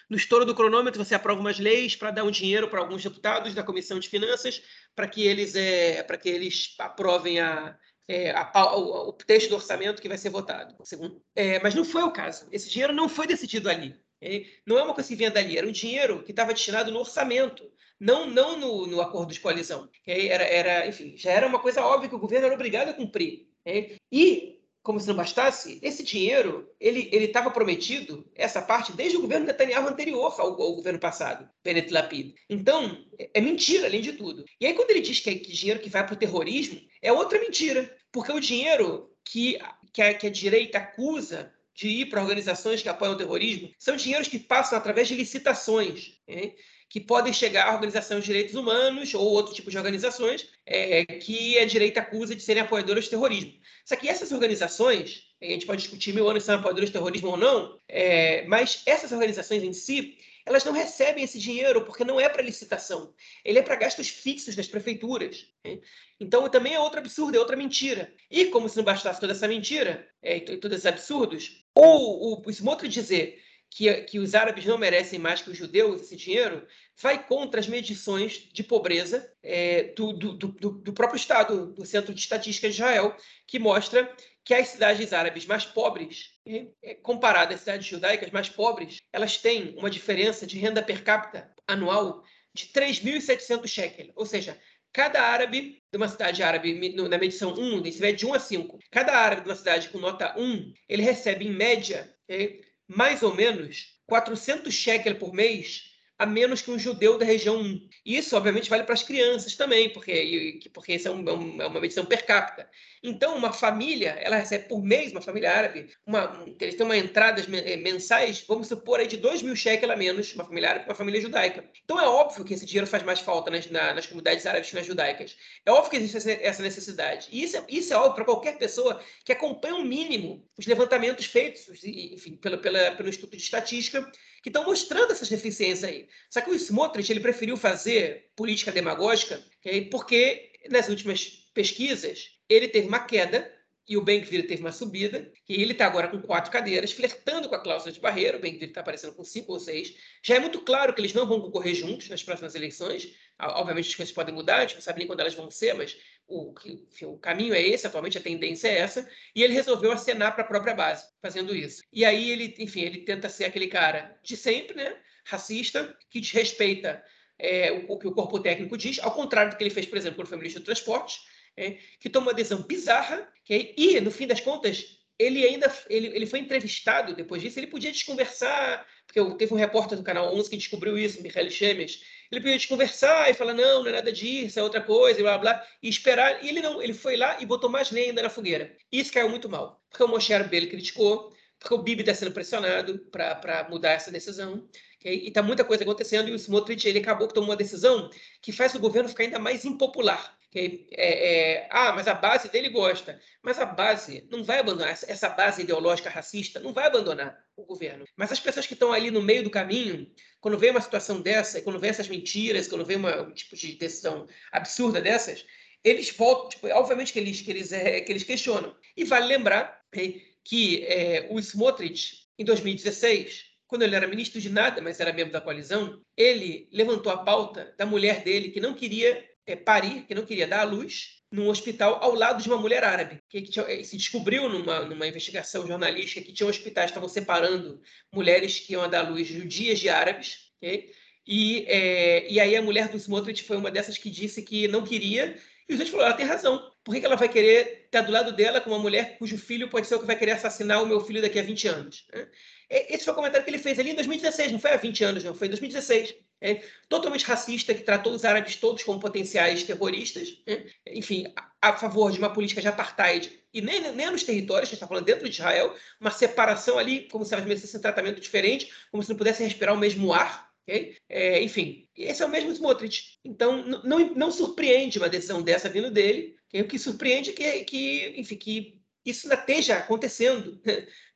no estouro do cronômetro, você aprova umas leis para dar um dinheiro para alguns deputados da Comissão de Finanças para que eles é, para que eles aprovem a, é, a, o, o, texto do orçamento que vai ser votado. Segundo. É, mas não foi o caso. Esse dinheiro não foi decidido ali. É, não é uma coisa que vinha dali, era um dinheiro que estava destinado no orçamento, não, não no, no acordo de coalizão. Era, era, enfim, já era uma coisa óbvia que o governo era obrigado a cumprir. É, e como se não bastasse, esse dinheiro ele estava prometido, essa parte, desde o governo Netanyahu anterior ao, ao governo passado, Bennett Lapid. Então, é, é mentira, além de tudo. E aí, quando ele diz que é que dinheiro que vai para o terrorismo, é outra mentira. Porque o dinheiro que, que, a, que a direita acusa de ir para organizações que apoiam o terrorismo são dinheiros que passam através de licitações. Né? Que podem chegar à Organização de Direitos Humanos ou outro tipo de organizações é, que a direita acusa de serem apoiadoras de terrorismo. Só que essas organizações, a gente pode discutir mil anos se são apoiadoras de terrorismo ou não, é, mas essas organizações em si, elas não recebem esse dinheiro porque não é para licitação, ele é para gastos fixos das prefeituras. Né? Então também é outro absurdo, é outra mentira. E como se não bastasse toda essa mentira é, e todos esses absurdos, ou o Smotrich dizer que, que os árabes não merecem mais que os judeus esse dinheiro, vai contra as medições de pobreza é, do, do, do, do, próprio Estado, do Centro de Estatística de Israel, que mostra que as cidades árabes mais pobres, é, comparadas às cidades judaicas mais pobres, elas têm uma diferença de renda per capita anual de 3.700 shekel, ou seja, cada árabe de uma cidade árabe, na medição 1, se vai de 1 a 5, cada árabe de uma cidade com nota 1, ele recebe, em média, mais ou menos 400 shekel por mês a menos que um judeu da região 1. Isso, obviamente, vale para as crianças também, porque, porque isso é, um, é, uma medição per capita. Então, uma família, ela recebe por mês, uma família árabe, uma, eles têm uma entradas eh, mensais, vamos supor, aí de 2 mil shekel a menos, uma família árabe, uma família judaica. Então, é óbvio que esse dinheiro faz mais falta nas, na, nas comunidades árabes que nas judaicas. É óbvio que existe essa necessidade. E isso é, isso é óbvio para qualquer pessoa que acompanha o um mínimo os levantamentos feitos, enfim, pelo, pela, pelo Instituto de Estatística, que estão mostrando essas deficiências aí. Só que o Smotrich ele preferiu fazer política demagógica porque nas últimas pesquisas ele teve uma queda e o Ben-Gvir teve uma subida, e ele está agora com quatro cadeiras, flertando com a cláusula de barreira, o Ben-Gvir está aparecendo com cinco ou seis. Já é muito claro que eles não vão concorrer juntos nas próximas eleições. Obviamente as coisas podem mudar, a gente não sabe nem quando elas vão ser, mas o, enfim, o caminho é esse, atualmente a tendência é essa, e ele resolveu acenar para a própria base, fazendo isso. E aí ele, enfim, ele tenta ser aquele cara de sempre, né, racista, que desrespeita é, o, o, que o corpo técnico diz, ao contrário do que ele fez, por exemplo, quando foi ministro do Transporte, é, que toma uma decisão bizarra, que, e, no fim das contas, ele ainda ele, ele foi entrevistado depois disso, ele podia desconversar, porque teve um repórter do canal 11 que descobriu isso, Michael Chemes, ele podia desconversar e falar, não, não é nada disso, é outra coisa, e blá, blá, e esperar, e ele não, ele foi lá e botou mais lenha ainda na fogueira. Isso caiu muito mal, porque o Moshe Arbel criticou, porque o Bibi está sendo pressionado para mudar essa decisão? E está muita coisa acontecendo e o Smotrich ele acabou que tomou uma decisão que faz o governo ficar ainda mais impopular. Okay? É, é, ah, mas a base dele gosta. Mas a base não vai abandonar, essa base ideológica racista não vai abandonar o governo. Mas as pessoas que estão ali no meio do caminho, quando vem uma situação dessa, quando vem essas mentiras, quando vem uma, um tipo de decisão absurda dessas, eles voltam, tipo, obviamente que eles, que, eles, é, que eles questionam. E vale lembrar que é, o Smotrich, em 2016, quando ele era ministro de nada, mas era membro da coalizão, ele levantou a pauta da mulher dele que não queria é, parir, que não queria dar à luz, num hospital ao lado de uma mulher árabe. Que, tinha, se descobriu numa, numa investigação jornalística que tinha hospitais que estavam separando mulheres que iam dar à luz judias de árabes. Okay? E, é, e aí a mulher do Smotrich foi uma dessas que disse que não queria. E o gente falou, ela tem razão. Por que, que ela vai querer estar do lado dela com uma mulher cujo filho pode ser o que vai querer assassinar o meu filho daqui a 20 anos? Né? Esse foi o comentário que ele fez ali em 2016, não foi há 20 anos, não, foi em 2016. É, totalmente racista, que tratou os árabes todos como potenciais terroristas, é, enfim, a, a, favor de uma política de apartheid, e nem, nem nos territórios, a gente está falando dentro de Israel, uma separação ali, como se elas merecessem um tratamento diferente, como se não pudessem respirar o mesmo ar. Okay? É, enfim, esse é o mesmo Smotrich. Então, não, não surpreende uma decisão dessa vindo dele. Okay? O que surpreende é que, que, enfim, que isso ainda esteja acontecendo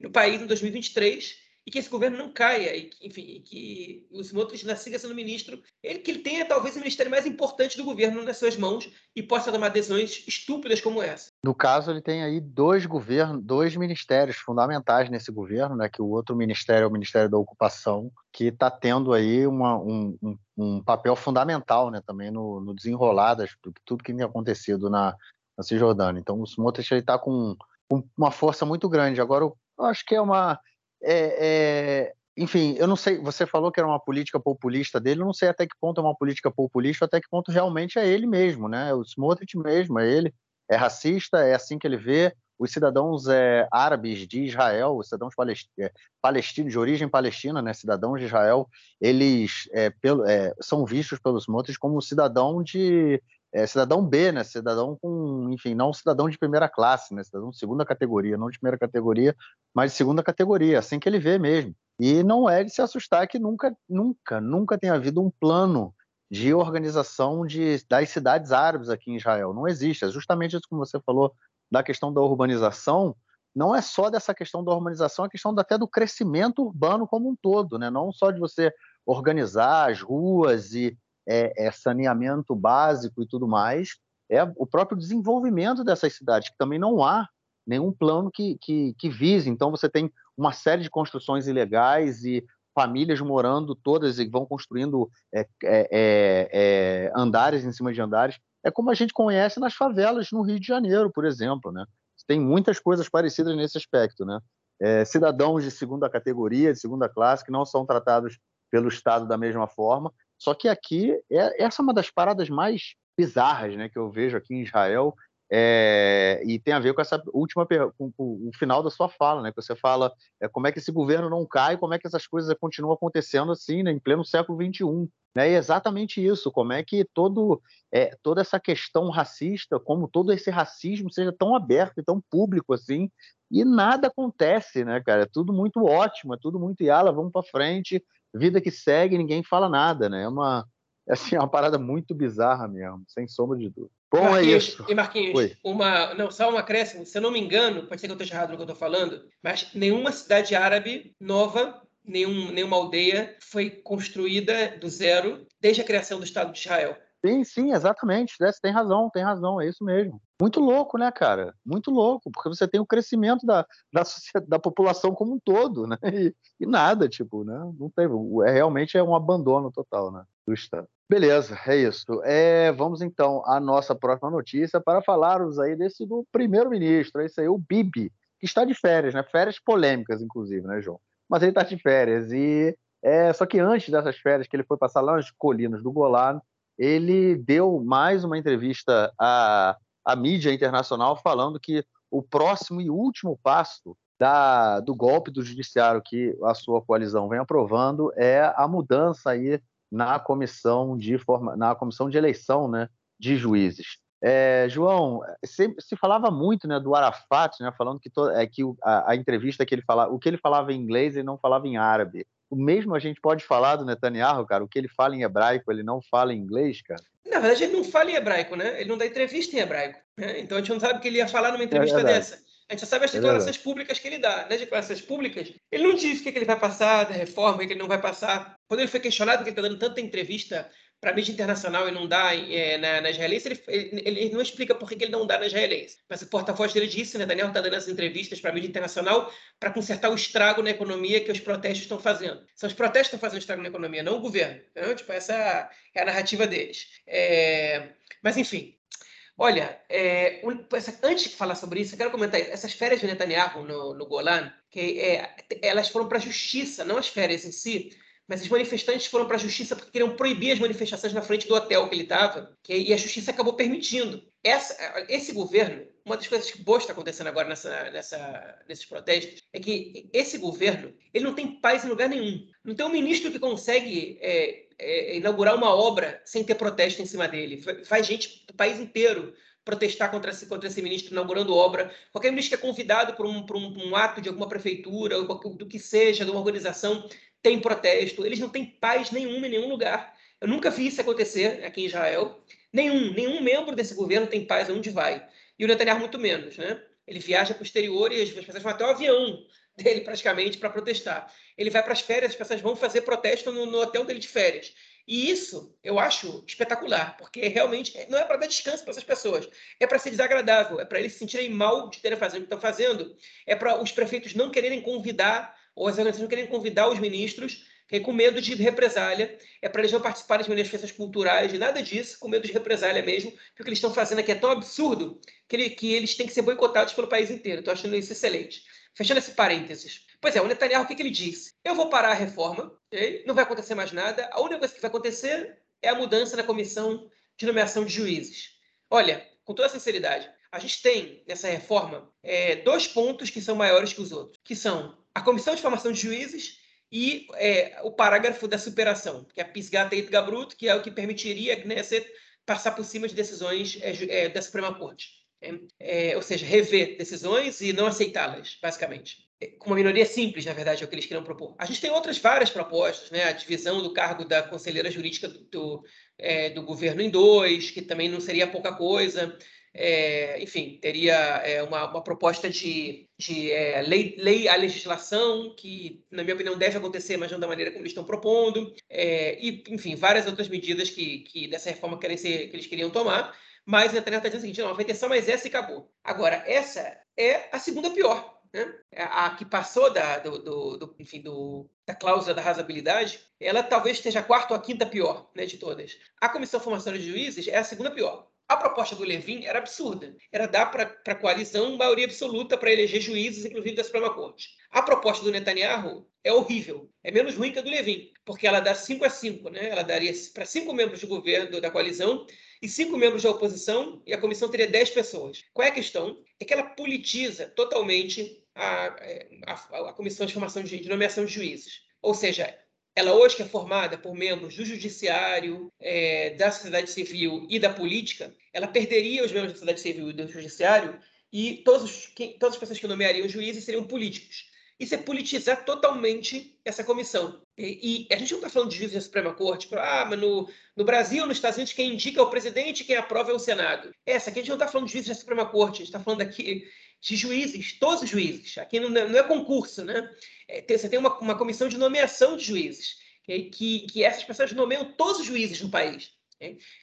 no país em 2023 e que esse governo não caia, e que, enfim, que o Smotrich ainda siga sendo ministro, ele que ele tenha talvez o ministério mais importante do governo nas suas mãos e possa tomar decisões estúpidas como essa. No caso, ele tem aí dois governos, dois ministérios fundamentais nesse governo, né? Que o outro ministério é o Ministério da Ocupação, que está tendo aí uma, um, um, um, papel fundamental, né? Também no, no desenrolar das, tudo que tem acontecido na, na Cisjordânia. Então, o Smotrich está com, com uma força muito grande. Agora, eu acho que é uma é, é, enfim, eu não sei, você falou que era uma política populista dele, eu não sei até que ponto é uma política populista, até que ponto realmente é ele mesmo, né? O Smotrich mesmo, é ele, é racista, é assim que ele vê. Os cidadãos é, árabes de Israel, os cidadãos é, palestinos, de origem palestina, né, cidadãos de Israel, eles é, pelo, é, são vistos pelos Smotrich como cidadão de é, cidadão B, né? Cidadão com, enfim, não cidadão de primeira classe, né? Cidadão de segunda categoria, não de primeira categoria, mas de segunda categoria, assim que ele vê mesmo. E não é de se assustar que nunca, nunca, nunca tenha havido um plano de organização de, das cidades árabes aqui em Israel. Não existe. É justamente isso que você falou da questão da urbanização. Não é só dessa questão da urbanização, é questão até do crescimento urbano como um todo, né? Não só de você organizar as ruas e é, é saneamento básico e tudo mais, é o próprio desenvolvimento dessas cidades, que também não há nenhum plano que, que, que vise. Então, você tem uma série de construções ilegais e famílias morando todas e vão construindo é, é, é, é, andares em cima de andares. É como a gente conhece nas favelas no Rio de Janeiro, por exemplo. Né? Tem muitas coisas parecidas nesse aspecto. Né? É, cidadãos de segunda categoria, de segunda classe, que não são tratados pelo Estado da mesma forma, só que aqui, é, essa é uma das paradas mais bizarras né, que eu vejo aqui em Israel, é, e tem a ver com essa última com, com, o final da sua fala, né? Que você fala é, como é que esse governo não cai, como é que essas coisas continuam acontecendo assim, né, em pleno século XXI. Né? E é exatamente isso, como é que todo, é, toda essa questão racista, como todo esse racismo seja tão aberto e tão público assim, e nada acontece, né, cara? É tudo muito ótimo, é tudo muito yala, vamos para frente, vida que segue, ninguém fala nada, né? É uma, assim, é uma parada muito bizarra mesmo, sem sombra de dúvida. Bom, é é isso. E Marquinhos, Oi. uma, não, só uma acréscimo, se eu não me engano, pode ser que eu esteja errado no que eu estou falando, mas nenhuma cidade árabe nova, nenhum, nenhuma aldeia foi construída do zero desde a criação do Estado de Israel. Sim, sim, exatamente. Né? Você tem razão, tem razão, é isso mesmo. Muito louco, né, cara? Muito louco, porque você tem o crescimento da, da, da população como um todo, né? E, e, nada, tipo, né? Não teve. É, realmente é um abandono total, né? Do Estado. Beleza, é isso. É, vamos então à nossa próxima notícia para falarmos aí desse do primeiro-ministro, esse aí, o Bibi, que está de férias, né? Férias polêmicas, inclusive, né, João? Mas ele está de férias e é, só que antes dessas férias que ele foi passar lá nas colinas do Golan, ele deu mais uma entrevista à, à mídia internacional falando que o próximo e último passo da, do golpe do judiciário que a sua coalizão vem aprovando é a mudança aí na comissão de forma, na comissão de eleição, né, de juízes. É, João, se, se, falava muito, né, do Arafat, né, falando que, to, é, que a, a, entrevista que ele falava, o que ele falava em inglês ele não falava em árabe. O mesmo a gente pode falar do Netanyahu, cara, o que ele fala em hebraico, ele não fala em inglês, cara. Na verdade, ele não fala em hebraico, né? Ele não dá entrevista em hebraico. Né? Então a gente não sabe o que ele ia falar numa entrevista é dessa. A gente só sabe as é declarações é públicas que ele dá. Nas declarações públicas, ele não diz o que, ele vai passar da reforma, o que ele não vai passar. Quando ele foi questionado, que ele está dando tanta entrevista para a mídia internacional e não dá é, na, na israelense, ele, ele, ele, não explica por que, ele não dá na israelense. Mas o porta-voz dele disse, né, Daniel está dando essas entrevistas para a mídia internacional para consertar o estrago na economia que os protestos estão fazendo. São os protestos que estão fazendo estrago na economia, não o governo. Então, tipo, essa é a narrativa deles. É... Mas, enfim, Olha, é, antes de falar sobre isso, eu quero comentar essas férias de Netanyahu no, no Golan, que é, elas foram para a justiça, não as férias em si, mas os manifestantes foram para a justiça porque queriam proibir as manifestações na frente do hotel que ele estava, e a justiça acabou permitindo. Essa, esse governo, uma das coisas que boas está acontecendo agora nessa, nessa, nesses protestos, é que esse governo ele não tem paz em lugar nenhum. Não tem um ministro que consegue é, é, inaugurar uma obra sem ter protesto em cima dele. Faz gente do país inteiro protestar contra esse, contra esse ministro inaugurando obra. Qualquer ministro que é convidado por um, um, um ato de alguma prefeitura, do que seja, de uma organização, tem protesto. Eles não têm paz nenhuma em nenhum lugar. Eu nunca vi isso acontecer aqui em Israel. Nenhum, nenhum membro desse governo tem paz onde vai. E o Netanyahu muito menos, né? Ele viaja para o exterior e as pessoas vão até o avião dele praticamente para protestar. Ele vai para as férias, as pessoas vão fazer protesto no, no, hotel dele de férias. E isso eu acho espetacular, porque realmente não é para dar descanso para essas pessoas, é para ser desagradável, é para eles se sentirem mal de terem fazendo o que estão fazendo, é para os prefeitos não quererem convidar, ou as organizações não quererem convidar os ministros, que com medo de represália, é para eles não participarem de manifestações culturais, nada disso, com medo de represália mesmo, porque o que eles estão fazendo aqui é tão absurdo que, ele, que eles têm que ser boicotados pelo país inteiro. Estou achando isso excelente. Fechando esse parênteses. Pois é, o Netanyahu, o que, que ele disse? Eu vou parar a reforma, okay? não vai acontecer mais nada. A única coisa que vai acontecer é a mudança na comissão de nomeação de juízes. Olha, com toda sinceridade, a gente tem nessa reforma é, dois pontos que são maiores que os outros, que são a comissão de formação de juízes e é, o parágrafo da superação, que é et Gabrut, que é o que permitiria a Knesset passar por cima de decisões é, é da Suprema Corte. É, é, ou seja, rever decisões e não aceitá-las, basicamente. É, com uma minoria simples, na verdade, é o que eles queriam propor. A gente tem outras várias propostas, né? a divisão do cargo da conselheira jurídica do, do, do governo em dois, que também não seria pouca coisa. É, enfim, teria é, uma, uma, proposta de, de é, lei, lei à legislação, que, na minha opinião, deve acontecer, mas não da maneira como eles estão propondo, e, enfim, várias outras medidas que, que dessa reforma querem ser, que eles queriam tomar. Mas a internet está dizendo o seguinte: não, vai ter só mais essa e acabou. Agora, essa é a segunda pior. Né? É a que passou da, do, do, do, enfim, do, da cláusula da razoabilidade, ela talvez esteja a quarta ou a quinta pior né, de todas. A Comissão Formação de Juízes é a segunda pior. A proposta do Levin era absurda. Era dar para a coalizão maioria absoluta para eleger juízes, inclusive da Suprema Corte. A proposta do Netanyahu é horrível. É menos ruim que a do Levin, porque ela dá 5 a 5. Né? Ela daria para cinco membros do governo da coalizão e cinco membros da oposição, e a comissão teria dez pessoas. Qual é a questão? É que ela politiza totalmente a, a, a comissão de formação de, de nomeação de juízes. Ou seja, ela hoje que é formada por membros do judiciário, é, da sociedade civil e da política, ela perderia os membros da sociedade civil e do judiciário e todos, quem, todas as pessoas que nomeariam juízes seriam políticos. Isso é politizar totalmente essa comissão. E, e a gente não está falando de juízes da Suprema Corte, tipo, ah, mas no, no Brasil, nos Estados Unidos, quem indica é o presidente quem aprova é o Senado. Essa aqui a gente não está falando de juízes da Suprema Corte, a gente está falando aqui de juízes, todos os juízes. Aqui não, não é concurso, né? É, tem, você tem uma, uma comissão de nomeação de juízes, que, que essas pessoas nomeiam todos os juízes no país.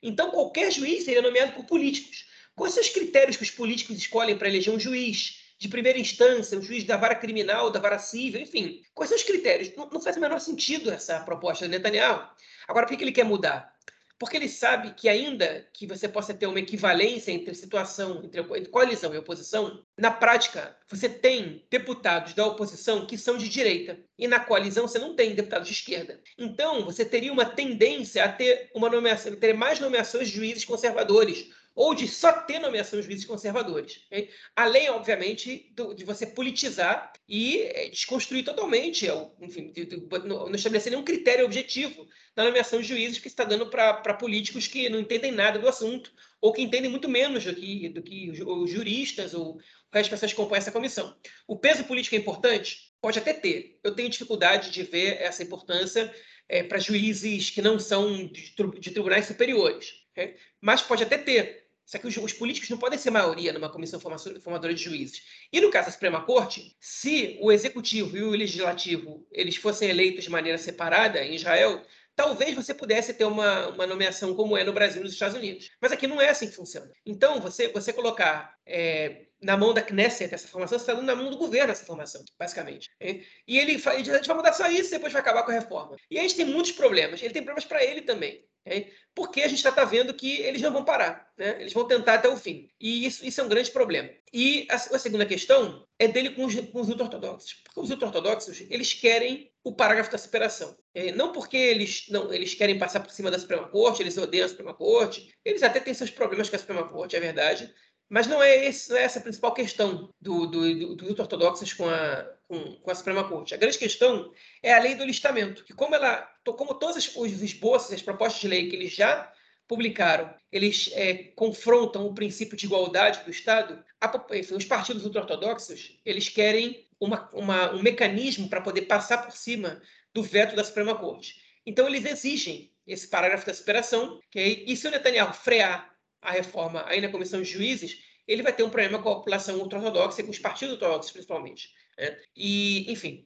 Então, qualquer juiz seria nomeado por políticos. Quais são os critérios que os políticos escolhem para eleger um juiz? de primeira instância, um juiz da vara criminal, da vara civil, enfim. Quais são os critérios? Não, não faz o menor sentido essa proposta de Netanyahu. Agora, por que ele quer mudar? Porque ele sabe que, ainda que você possa ter uma equivalência entre situação, entre, coalizão e oposição, na prática, você tem deputados da oposição que são de direita. E na coalizão você não tem deputados de esquerda. Então, você teria uma tendência a ter uma nomeação, ter mais nomeações de juízes conservadores ou de só ter nomeação de juízes conservadores. Okay? Além, obviamente, do, de você politizar e é, desconstruir totalmente, é enfim, de, de, não estabelecer nenhum critério objetivo na nomeação de juízes que está dando para políticos que não entendem nada do assunto ou que entendem muito menos do que, do que os juristas ou as pessoas que compõem essa comissão. O peso político é importante? Pode até ter. Eu tenho dificuldade de ver essa importância é, para juízes que não são de, de tribunais superiores. Okay? Mas pode até ter. Só que os, os, políticos não podem ser maioria numa comissão formadora de juízes. E no caso da Suprema Corte, se o executivo e o legislativo eles fossem eleitos de maneira separada em Israel, talvez você pudesse ter uma, uma nomeação como é no Brasil e nos Estados Unidos. Mas aqui não é assim que funciona. Então, você, você colocar é, na mão da Knesset essa formação, você está dando na mão do governo essa formação, basicamente. E ele, ele diz, a gente vai mudar só isso e depois vai acabar com a reforma. E a gente tem muitos problemas. Ele tem problemas para ele também. É? Porque a gente já está vendo que eles não vão parar, né? eles vão tentar até o fim. E isso, isso é um grande problema. E a, a segunda questão é dele com os, com os ultra-ortodoxos. Porque os ultra-ortodoxos, eles querem o parágrafo da separação. É, não porque eles não eles querem passar por cima da Suprema Corte, eles odeiam a Suprema Corte, eles até têm seus problemas com a Suprema Corte, é verdade, mas não é, esse, não é essa a principal questão do, do, do, dos ortodoxos com a, com, com, a Suprema Corte. A grande questão é a lei do listamento, que como ela, como todos os esboços, as propostas de lei que eles já publicaram, eles é, confrontam o princípio de igualdade do Estado, a, enfim, os partidos ultra-ortodoxos, eles querem uma, uma, um mecanismo para poder passar por cima do veto da Suprema Corte. Então, eles exigem esse parágrafo da superação, okay? e se o Netanyahu frear a reforma aí na comissão de juízes, ele vai ter um problema com a população ultra-ortodoxa e com os partidos ortodoxos, principalmente. Né? E, enfim,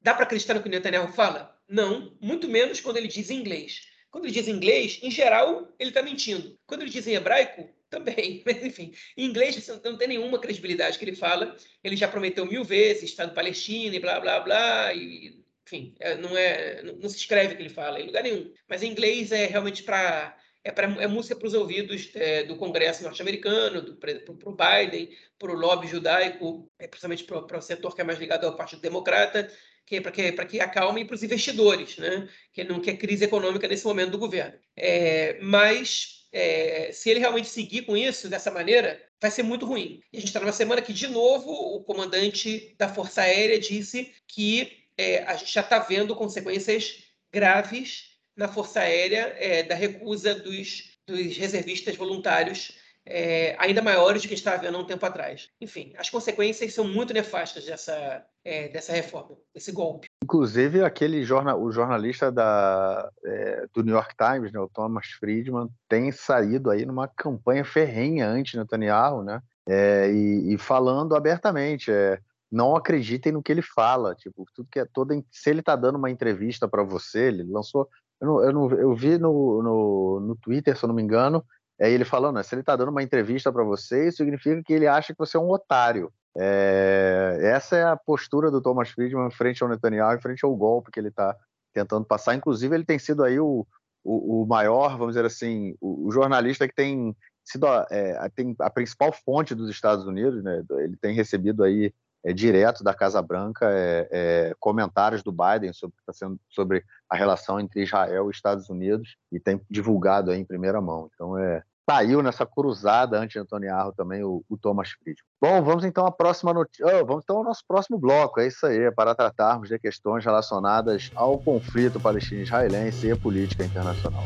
dá para acreditar no que o Netanyahu fala? Não, muito menos quando ele diz em inglês. Quando ele diz em inglês, em geral, ele está mentindo. Quando ele diz em hebraico, também. Mas, enfim, em inglês não tem nenhuma credibilidade que ele fala. Ele já prometeu mil vezes Estado Palestina e blá, blá, blá. E, enfim, é, não, é, não se escreve o que ele fala em lugar nenhum. Mas em inglês é realmente para é, pra, é música para os ouvidos é, do Congresso norte-americano, para o Biden, para o lobby judaico, é, principalmente para o setor que é mais ligado ao Partido Democrata, que é para que, que acalme para os investidores, né? que não quer crise econômica nesse momento do governo. É, mas é, se ele realmente seguir com isso, dessa maneira, vai ser muito ruim. E a gente está numa semana que, de novo, o comandante da Força Aérea disse que é, a gente já está vendo consequências graves na Força Aérea é, da recusa dos, dos reservistas voluntários é, ainda maiores do que estava havendo há um tempo atrás. Enfim, as consequências são muito nefastas dessa, é, dessa reforma, desse golpe. Inclusive, aquele jornal, o jornalista da, é, do New York Times, né, o Thomas Friedman, tem saído aí numa campanha ferrenha anti-Netanyahu, né? É, e, e, falando abertamente, é, não acreditem no que ele fala, tipo, tudo que é toda, se ele está dando uma entrevista para você, ele lançou eu, não, eu, não, eu vi no, no, no, Twitter, se eu não me engano, é ele falando, né, se ele está dando uma entrevista para você, isso significa que ele acha que você é um otário. É, essa é a postura do Thomas Friedman frente ao Netanyahu, frente ao golpe que ele está tentando passar. Inclusive, ele tem sido aí o, o, o maior, vamos dizer assim, o, o jornalista que tem sido a, é, tem a principal fonte dos Estados Unidos, né? Ele tem recebido aí é, direto da Casa Branca é, é, comentários do Biden sobre, tá sobre a relação entre Israel e Estados Unidos e tem divulgado aí em primeira mão. Então, é, saiu nessa cruzada anti-Netanyahu também o, o, Thomas Friedman. Bom, vamos então à próxima notícia. Oh, vamos então ao nosso próximo bloco. É isso aí, para tratarmos de questões relacionadas ao conflito palestino-israelense e política internacional.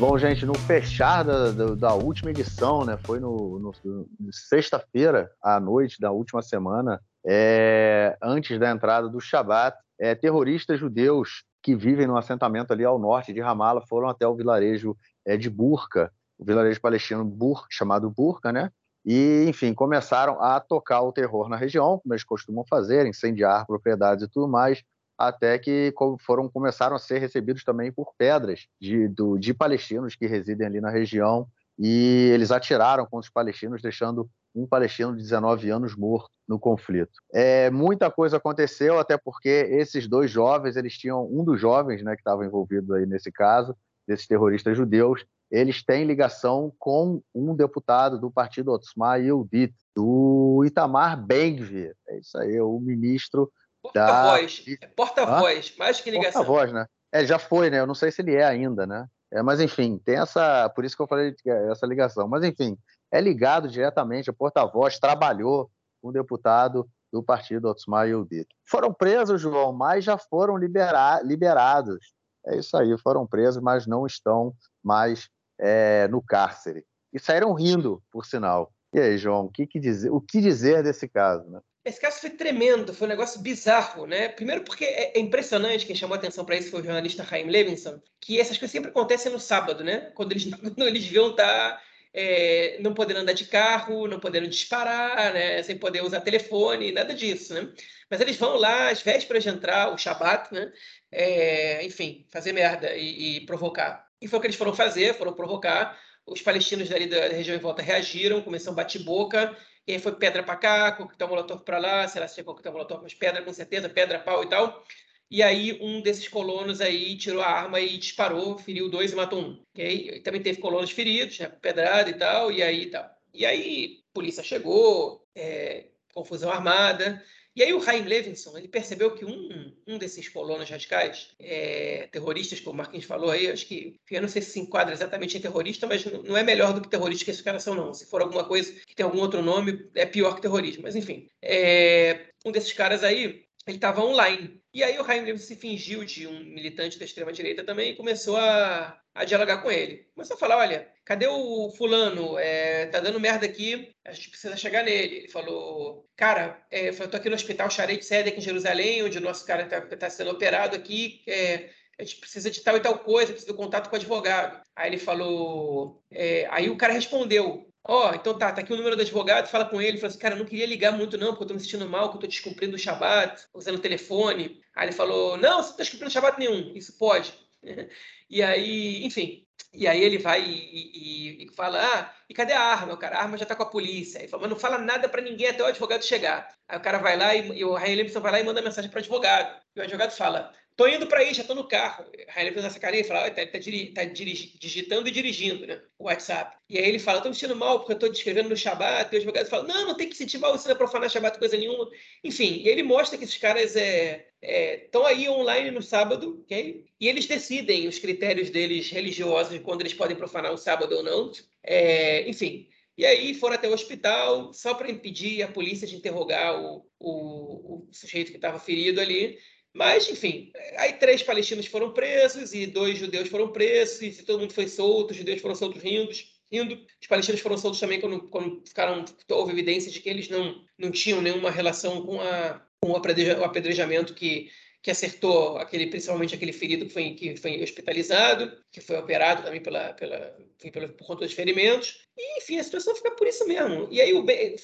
Bom, gente, no fechar da, da, da última edição, né, foi no, no, no sexta-feira à noite da última semana, é, antes da entrada do Shabat, é, terroristas judeus que vivem no assentamento ali ao norte de Ramallah foram até o vilarejo é, de Burka, o vilarejo palestino chamado Burka, né? E, enfim, começaram a tocar o terror na região, como eles costumam fazer, incendiar propriedades e tudo mais, até que foram começaram a ser recebidos também por pedras de, do, de palestinos que residem ali na região e eles atiraram contra os palestinos, deixando um palestino de 19 anos morto no conflito. É, muita coisa aconteceu, até porque esses dois jovens, eles tinham um dos jovens, né, que estava envolvido aí nesse caso, desses terroristas judeus, eles têm ligação com um deputado do partido Otzma Yehudit, do Itamar Ben-Gvir. É isso aí, o ministro Porta-voz. Da... Porta-voz, mais que ligação. Porta-voz, né? É, já foi, né? Eu não sei se ele é ainda, né? É, mas enfim, tem essa. Por isso que eu falei essa ligação. Mas enfim, é ligado diretamente, a porta-voz trabalhou com o deputado do partido Otsmar Yehudit. Foram presos, João, mas já foram libera liberados. É isso aí, foram presos, mas não estão mais é, no cárcere. E saíram rindo, por sinal. E aí, João, o que, que dizer, o que dizer desse caso? Né? Esse caso foi tremendo, foi um negócio bizarro, né? Primeiro porque é, é impressionante, quem chamou a atenção para isso foi o jornalista Chaim Levinson, que essas coisas sempre acontecem no sábado, né? Quando eles, quando eles deviam estar tá, é, não podendo andar de carro, não podendo disparar, né? Sem poder usar telefone, nada disso, né? Mas eles vão lá às vésperas de entrar, o Shabat, né? É, enfim, fazer merda e, e provocar. E foi o que eles foram fazer, foram provocar os palestinos dali da região em volta reagiram, começou a bate-boca, e aí foi pedra para cá, coquetel molotov para lá, sei lá se tinha coquetel molotov, mas pedra com certeza, pedra, pau e tal. E aí um desses colonos aí tirou a arma e disparou, feriu dois e matou um. Okay? E também teve colonos feridos, né, pedrada e tal, e aí tal. E aí polícia chegou, é, confusão armada, e aí o Chaim Levinson, ele percebeu que um, um desses colonos radicais, é, terroristas, como o Marquinhos falou aí, acho que, eu não sei se se enquadra exatamente em terrorista, mas não é melhor do que terrorista que esses caras são, não. Se for alguma coisa que tem algum outro nome, é pior que terrorismo. Mas, enfim, é, um desses caras aí, ele estava online. E aí o Levinson se fingiu de um militante da extrema-direita também e começou a, a dialogar com ele. Começou a falar, olha, cadê o fulano? É, tá dando merda aqui, a gente precisa chegar nele. Ele falou, cara, é, eu tô aqui no hospital Sharet Sedek em Jerusalém, onde o nosso cara tá, tá sendo operado aqui, é, a gente precisa de tal e tal coisa, precisa do contato com o advogado. Aí ele falou, é, aí o cara respondeu, Ó, oh, então tá, tá aqui o número do advogado, fala com ele, fala assim, cara, eu não queria ligar muito não, porque eu tô me sentindo mal, que eu tô descumprindo o Shabat, usando o telefone. Aí ele falou, não, você não tá descumprindo Shabat nenhum, isso pode. E aí, enfim, e aí ele vai e, e, e, fala, ah, e cadê a arma? O cara, a arma já tá com a polícia. Ele fala, mas não fala nada para ninguém até o advogado chegar. Aí o cara vai lá e, e o Ryan Lemson vai lá e manda mensagem para o advogado. E o advogado fala, Tô indo para aí, já tô no carro. Aí ele fez essa carinha e fala, tá, tá, tá digitando e dirigindo, né? O WhatsApp. E aí ele fala, tô me sentindo mal porque eu tô descrevendo no Shabat. E o advogado fala, não, não tem que sentir mal, você não é profanar Shabat coisa nenhuma. Enfim, ele mostra que esses caras é, estão é, aí online no sábado, ok? E eles decidem os critérios deles religiosos de quando eles podem profanar o sábado ou não. É, enfim, e aí foram até o hospital só para impedir a polícia de interrogar o, o, o sujeito que estava ferido ali. Mas, enfim, aí três palestinos foram presos e dois judeus foram presos e todo mundo foi solto, os judeus foram soltos rindo. rindo. Os palestinos foram soltos também quando, quando ficaram, houve evidência de que eles não, não tinham nenhuma relação com, a, com o apedrejamento que que acertou aquele, principalmente aquele ferido que foi, que foi hospitalizado, que foi operado também pela, pela, pela, por conta dos ferimentos. E, enfim, a situação fica por isso mesmo. E aí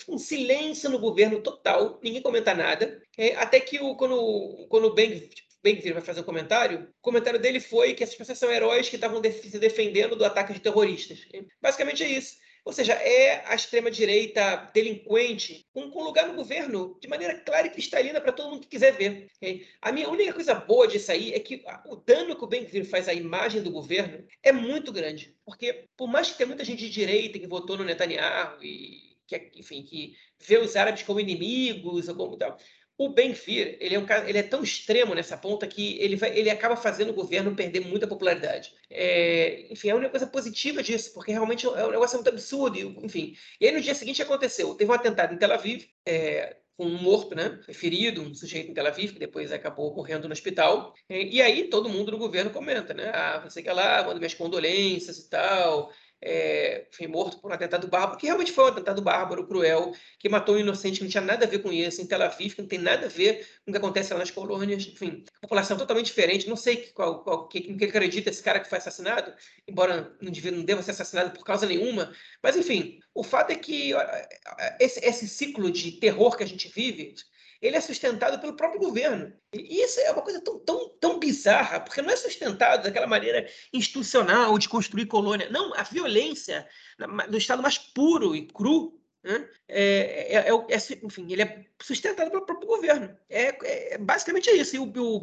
um silêncio no governo total, ninguém comenta nada, até que o, quando, quando o Ben Ben vai fazer um comentário, o comentário dele foi que essas pessoas são heróis que estavam se defendendo do ataque de terroristas. Basicamente é isso. Ou seja, é a extrema-direita delinquente com, com lugar no governo de maneira clara e cristalina para todo mundo que quiser ver. Okay? A minha única coisa boa disso aí é que o dano que o Ben-Gvir faz à imagem do governo é muito grande. Porque, por mais que tenha muita gente de direita que votou no Netanyahu e que, enfim, que vê os árabes como inimigos ou como tal, o Ben-Gvir, ele, é um, ele é tão extremo nessa ponta que ele, vai, ele acaba fazendo o governo perder muita popularidade. É, enfim, é uma coisa positiva disso, porque realmente é um negócio muito absurdo. Enfim. E aí no dia seguinte aconteceu, teve um atentado em Tel Aviv, é, com um morto, né? Ferido, um sujeito em Tel Aviv, que depois acabou morrendo no hospital. É, e aí todo mundo no governo comenta, né? Ah, você que lá, manda minhas condolências e tal é, foi morto por um atentado bárbaro, que realmente foi um atentado bárbaro, cruel, que matou um inocente que não tinha nada a ver com isso, em Tel Aviv, que não tem nada a ver com o que acontece lá nas colônias, enfim, população totalmente diferente, não sei qual, qual, que, que acredita esse cara que foi assassinado, embora não, devia, não deva ser assassinado por causa nenhuma, mas enfim, o fato é que esse, esse ciclo de terror que a gente vive, ele é sustentado pelo próprio governo. E isso é uma coisa tão, tão, tão bizarra, porque não é sustentado daquela maneira institucional de construir colônia. Não, a violência do Estado mais puro e cru né, é, é, é, é, enfim, ele é sustentado pelo próprio governo. É, é basicamente é isso. E o, o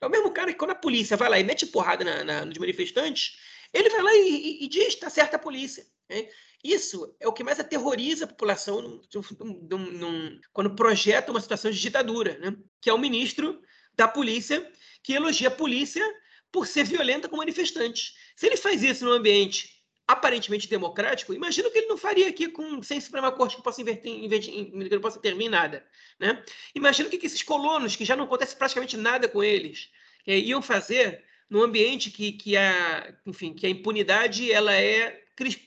é o mesmo cara que quando a polícia vai lá e mete porrada na, na, nos manifestantes, ele vai lá e, e, e diz, está certa a polícia. Né? Isso é o que mais aterroriza a população num, num, num, quando projeta uma situação de ditadura, né? que é o ministro da polícia que elogia a polícia por ser violenta com manifestantes. Se ele faz isso num ambiente aparentemente democrático, imagina o que ele não faria aqui com, sem Suprema Corte que possa inverter, inverter, que não possa em nada. Né? Imagina o que, que esses colonos, que já não acontece praticamente nada com eles, é, iam fazer num ambiente que, que, a, enfim, que a impunidade ela é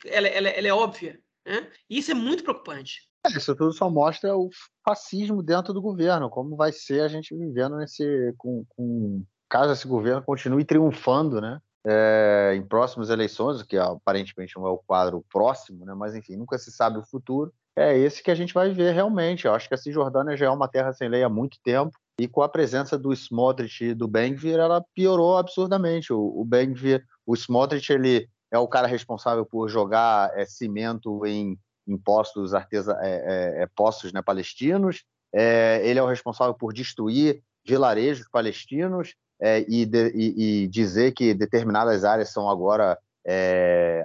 ela, ela, ela é óbvia. Né? E isso é muito preocupante. É, isso tudo só mostra o fascismo dentro do governo, como vai ser a gente vivendo nesse. Com, com caso esse governo continue triunfando, né? É, em próximas eleições, que aparentemente não é o quadro próximo, né? mas enfim, nunca se sabe o futuro. É esse que a gente vai ver realmente. Eu acho que a Cisjordânia já é uma terra sem lei há muito tempo e com a presença do Smotrich e do Benvir, ela piorou absurdamente. O, o o Smotrich, ele é o cara responsável por jogar é, cimento em, em postos, artesa, é, é, é postos né, palestinos, é, ele é o responsável por destruir vilarejos palestinos é, e, de, e, e, dizer que determinadas áreas são agora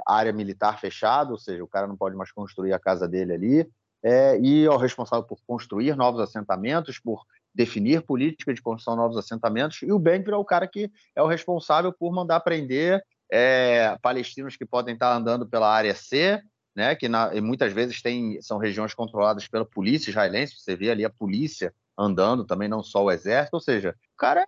área militar fechada, ou seja, o cara não pode mais construir a casa dele ali, e é o responsável por construir novos assentamentos, por definir política de construção de novos assentamentos, e o Benvir é o cara que é o responsável por mandar prender é, palestinos que podem estar andando pela área C, né, que na, muitas vezes tem, são regiões controladas pela polícia israelense, você vê ali a polícia andando, também não só o exército, ou seja, o cara é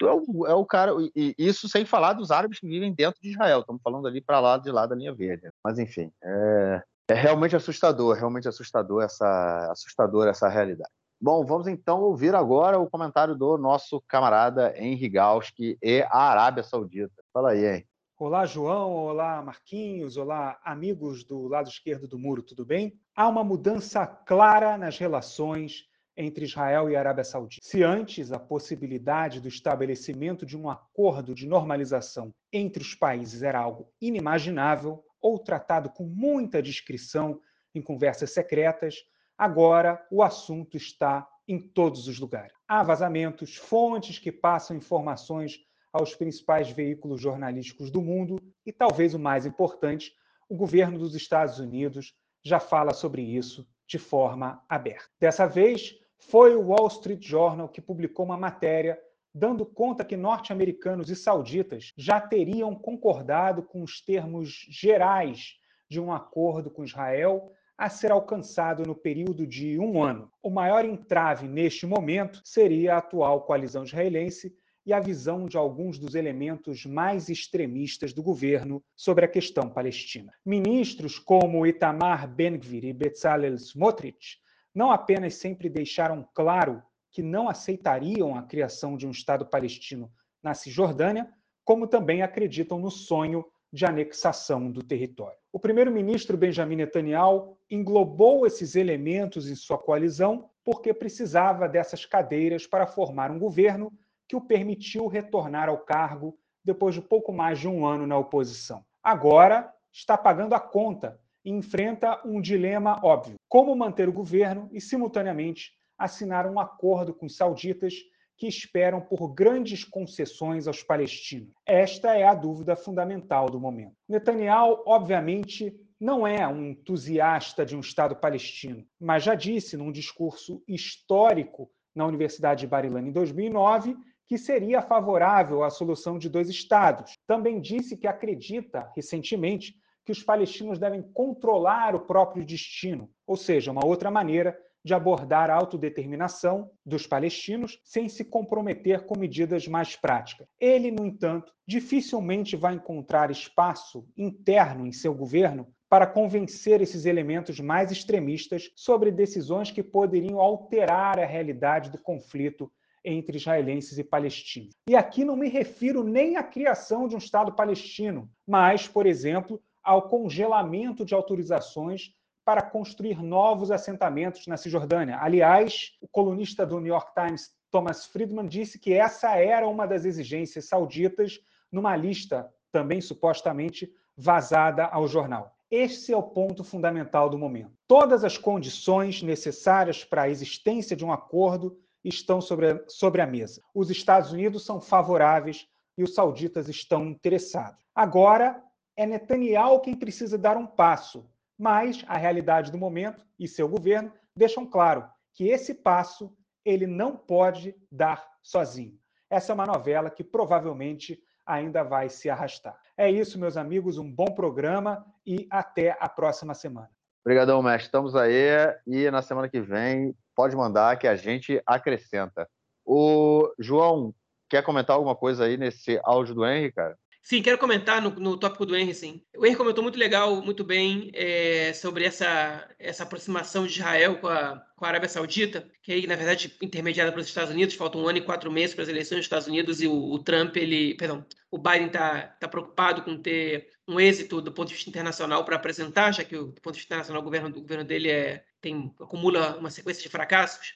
é o, é o cara, e isso sem falar dos árabes que vivem dentro de Israel, estamos falando ali para lá de lá da linha verde. Mas enfim, é, é realmente assustador, realmente assustador essa, assustador essa realidade. Bom, vamos então ouvir agora o comentário do nosso camarada Henri Gauski e a Arábia Saudita. Fala aí, hein? Olá, João. Olá, Marquinhos. Olá, amigos do lado esquerdo do muro, tudo bem? Há uma mudança clara nas relações entre Israel e Arábia Saudita. Se antes a possibilidade do estabelecimento de um acordo de normalização entre os países era algo inimaginável ou tratado com muita discrição em conversas secretas, Agora, o assunto está em todos os lugares. Há vazamentos, fontes que passam informações aos principais veículos jornalísticos do mundo e, talvez o mais importante, o governo dos Estados Unidos já fala sobre isso de forma aberta. Dessa vez, foi o Wall Street Journal que publicou uma matéria dando conta que norte-americanos e sauditas já teriam concordado com os termos gerais de um acordo com Israel a ser alcançado no período de um ano. O maior entrave neste momento seria a atual coalizão israelense e a visão de alguns dos elementos mais extremistas do governo sobre a questão palestina. Ministros como Itamar Ben-Gvir e Bezalel Smotrich não apenas sempre deixaram claro que não aceitariam a criação de um Estado palestino na Cisjordânia, como também acreditam no sonho de anexação do território. O primeiro-ministro Benjamin Netanyahu englobou esses elementos em sua coalizão porque precisava dessas cadeiras para formar um governo que o permitiu retornar ao cargo depois de pouco mais de um ano na oposição. Agora está pagando a conta e enfrenta um dilema óbvio: como manter o governo e, simultaneamente, assinar um acordo com os sauditas que esperam por grandes concessões aos palestinos? Esta é a dúvida fundamental do momento. Netanyahu, obviamente, não é um entusiasta de um Estado palestino, mas já disse num discurso histórico na Universidade de Bar-Ilan em 2009 que seria favorável à solução de dois Estados. Também disse que acredita, recentemente, que os palestinos devem controlar o próprio destino, ou seja, uma outra maneira de abordar a autodeterminação dos palestinos sem se comprometer com medidas mais práticas. Ele, no entanto, dificilmente vai encontrar espaço interno em seu governo para convencer esses elementos mais extremistas sobre decisões que poderiam alterar a realidade do conflito entre israelenses e palestinos. E aqui não me refiro nem à criação de um Estado palestino, mas, por exemplo, ao congelamento de autorizações para construir novos assentamentos na Cisjordânia. Aliás, o colunista do New York Times, Thomas Friedman, disse que essa era uma das exigências sauditas numa lista também supostamente vazada ao jornal. Esse é o ponto fundamental do momento. Todas as condições necessárias para a existência de um acordo estão sobre a, sobre a mesa. Os Estados Unidos são favoráveis e os sauditas estão interessados. Agora, é Netanyahu quem precisa dar um passo mas a realidade do momento e seu governo deixam claro que esse passo ele não pode dar sozinho. Essa é uma novela que provavelmente ainda vai se arrastar. É isso, meus amigos, um bom programa e até a próxima semana. Obrigadão, mestre. Estamos aí e na semana que vem pode mandar que a gente acrescenta. O João, quer comentar alguma coisa aí nesse áudio do Henry, cara? Sim, quero comentar no, no tópico do Henry, sim. O Henry comentou muito legal, muito bem, é, sobre essa, essa aproximação de Israel com a, com a Arábia Saudita, que aí, na verdade, intermediada pelos Estados Unidos, faltam um ano e quatro meses para as eleições dos Estados Unidos, e o, o Trump, ele, perdão, o Biden está tá preocupado com ter um êxito do ponto de vista internacional para apresentar, já que, do ponto de vista internacional, o governo, o governo dele é, tem, acumula uma sequência de fracassos,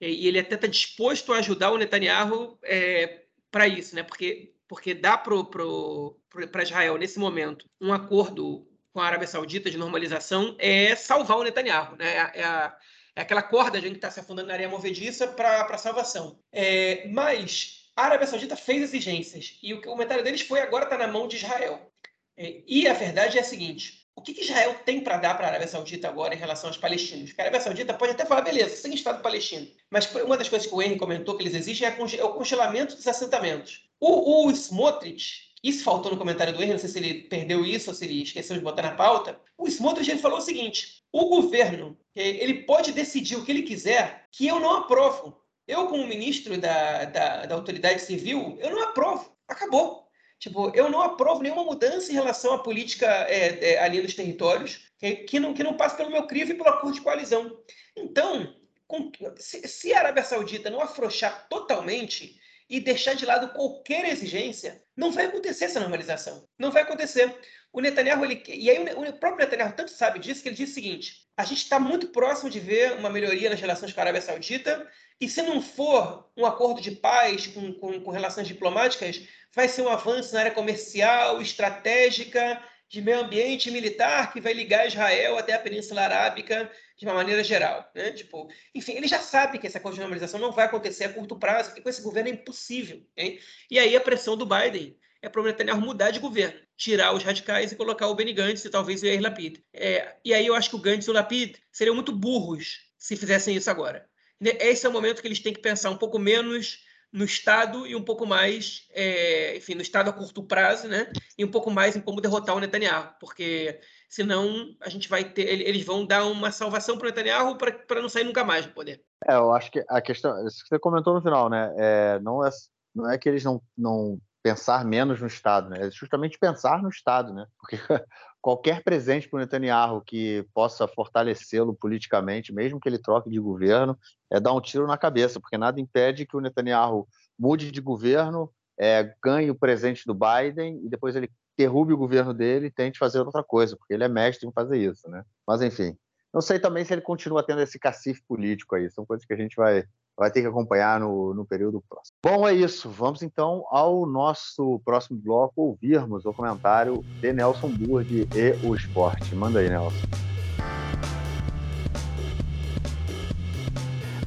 e ele até está disposto a ajudar o Netanyahu é, para isso, né? porque porque dá para Israel, nesse momento, um acordo com a Arábia Saudita de normalização é salvar o Netanyahu. Né? É, a, é aquela corda de que está se afundando na areia movediça para a salvação. É, mas a Arábia Saudita fez exigências e o, o comentário deles foi agora está na mão de Israel. É, e a verdade é a seguinte: o que, que Israel tem para dar para a Arábia Saudita agora em relação aos palestinos? Porque a Arábia Saudita pode até falar, beleza, sem Estado palestino. Mas uma das coisas que o Henry comentou que eles exigem é, é o congelamento dos assentamentos. O, o Smotrich, isso faltou no comentário do Henry, não sei se ele perdeu isso ou se ele esqueceu de botar na pauta. O Smotrich ele falou o seguinte: o governo ele pode decidir o que ele quiser, que eu não aprovo. Eu, como ministro da, da, da autoridade civil, eu não aprovo. Acabou. Tipo, eu não aprovo nenhuma mudança em relação à política é, é, ali nos territórios que, que, não, que não passe pelo meu crivo e pelo acordo de coalizão. Então, com, se, se, a Arábia Saudita não afrouxar totalmente e deixar de lado qualquer exigência, não vai acontecer essa normalização. Não vai acontecer. O Netanyahu, ele, e aí o, próprio Netanyahu tanto sabe disso que ele diz o seguinte: a gente está muito próximo de ver uma melhoria nas relações com a Arábia Saudita, e se não for um acordo de paz com, com, com relações diplomáticas, vai ser um avanço na área comercial, estratégica, de meio ambiente militar que vai ligar Israel até a Península Arábica de uma maneira geral. Né? Tipo, enfim, ele já sabe que essa coisa de normalização não vai acontecer a curto prazo, porque com esse governo é impossível. Hein? E aí a pressão do Biden é para o Netanyahu mudar de governo, tirar os radicais e colocar o Benny Gantz e talvez o Yair Lapid. É, e aí eu acho que o Gantz e o Lapid seriam muito burros se fizessem isso agora. Esse é o momento que eles têm que pensar um pouco menos no Estado e um pouco mais, é, enfim, no Estado a curto prazo, né? E um pouco mais em como derrotar o Netanyahu, porque senão a gente vai ter, eles vão dar uma salvação para Netanyahu para não sair nunca mais do poder. É, eu acho que a questão, isso que você comentou no final, né? É, não é não é que eles não, não pensar menos no Estado, né? É justamente pensar no Estado, né? Porque qualquer presente para o Netanyahu que possa fortalecê-lo politicamente, mesmo que ele troque de governo, é dar um tiro na cabeça, porque nada impede que o Netanyahu mude de governo, é, ganhe o presente do Biden e depois ele derrube o governo dele e tente fazer outra coisa, porque ele é mestre em fazer isso, né? Mas enfim, não sei também se ele continua tendo esse cacife político aí, são coisas que a gente vai vai ter que acompanhar no, no período próximo. Bom, é isso. Vamos então ao nosso próximo bloco ouvirmos o comentário de Nelson Burdi e o esporte. Manda aí, Nelson.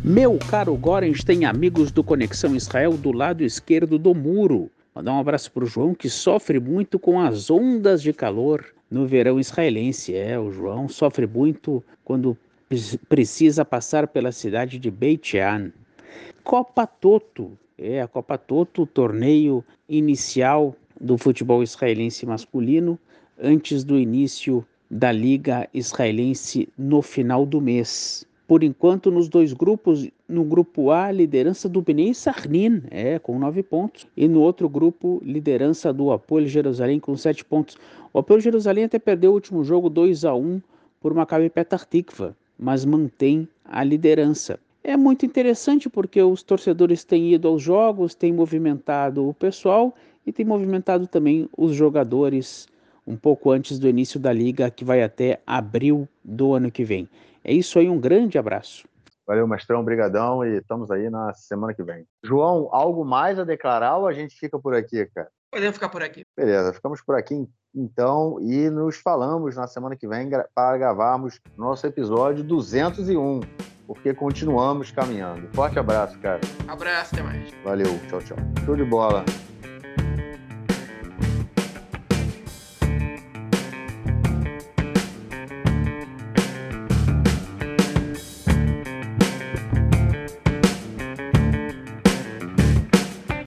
Meu caro Gorens tem amigos do Conexão Israel do lado esquerdo do muro. Mandar um abraço para o João que sofre muito com as ondas de calor no verão israelense. É, o João sofre muito quando precisa passar pela cidade de Beit Shean. Copa Toto, é a Copa Toto, o torneio inicial do futebol israelense masculino, antes do início da Liga Israelense no final do mês. Por enquanto, nos dois grupos, no grupo A, liderança do Bnei Sarnin, é, com nove pontos, e no outro grupo, liderança do Apoio Jerusalém com sete pontos. O Apoio Jerusalém até perdeu o último jogo 2 a 1 por Maccabi Petah Tikva, mas mantém a liderança. É muito interessante porque os torcedores têm ido aos jogos, têm movimentado o pessoal e têm movimentado também os jogadores um pouco antes do início da liga, que vai até abril do ano que vem. É isso aí, um grande abraço. Valeu, mestrão, brigadão e estamos aí na semana que vem. João, algo mais a declarar ou a gente fica por aqui, cara? Podemos ficar por aqui. Beleza, ficamos por aqui então, e nos falamos na semana que vem para gravarmos nosso episódio 201, porque continuamos caminhando. Forte abraço, cara. Abraço, até mais. Valeu, tchau, tchau. Show de bola.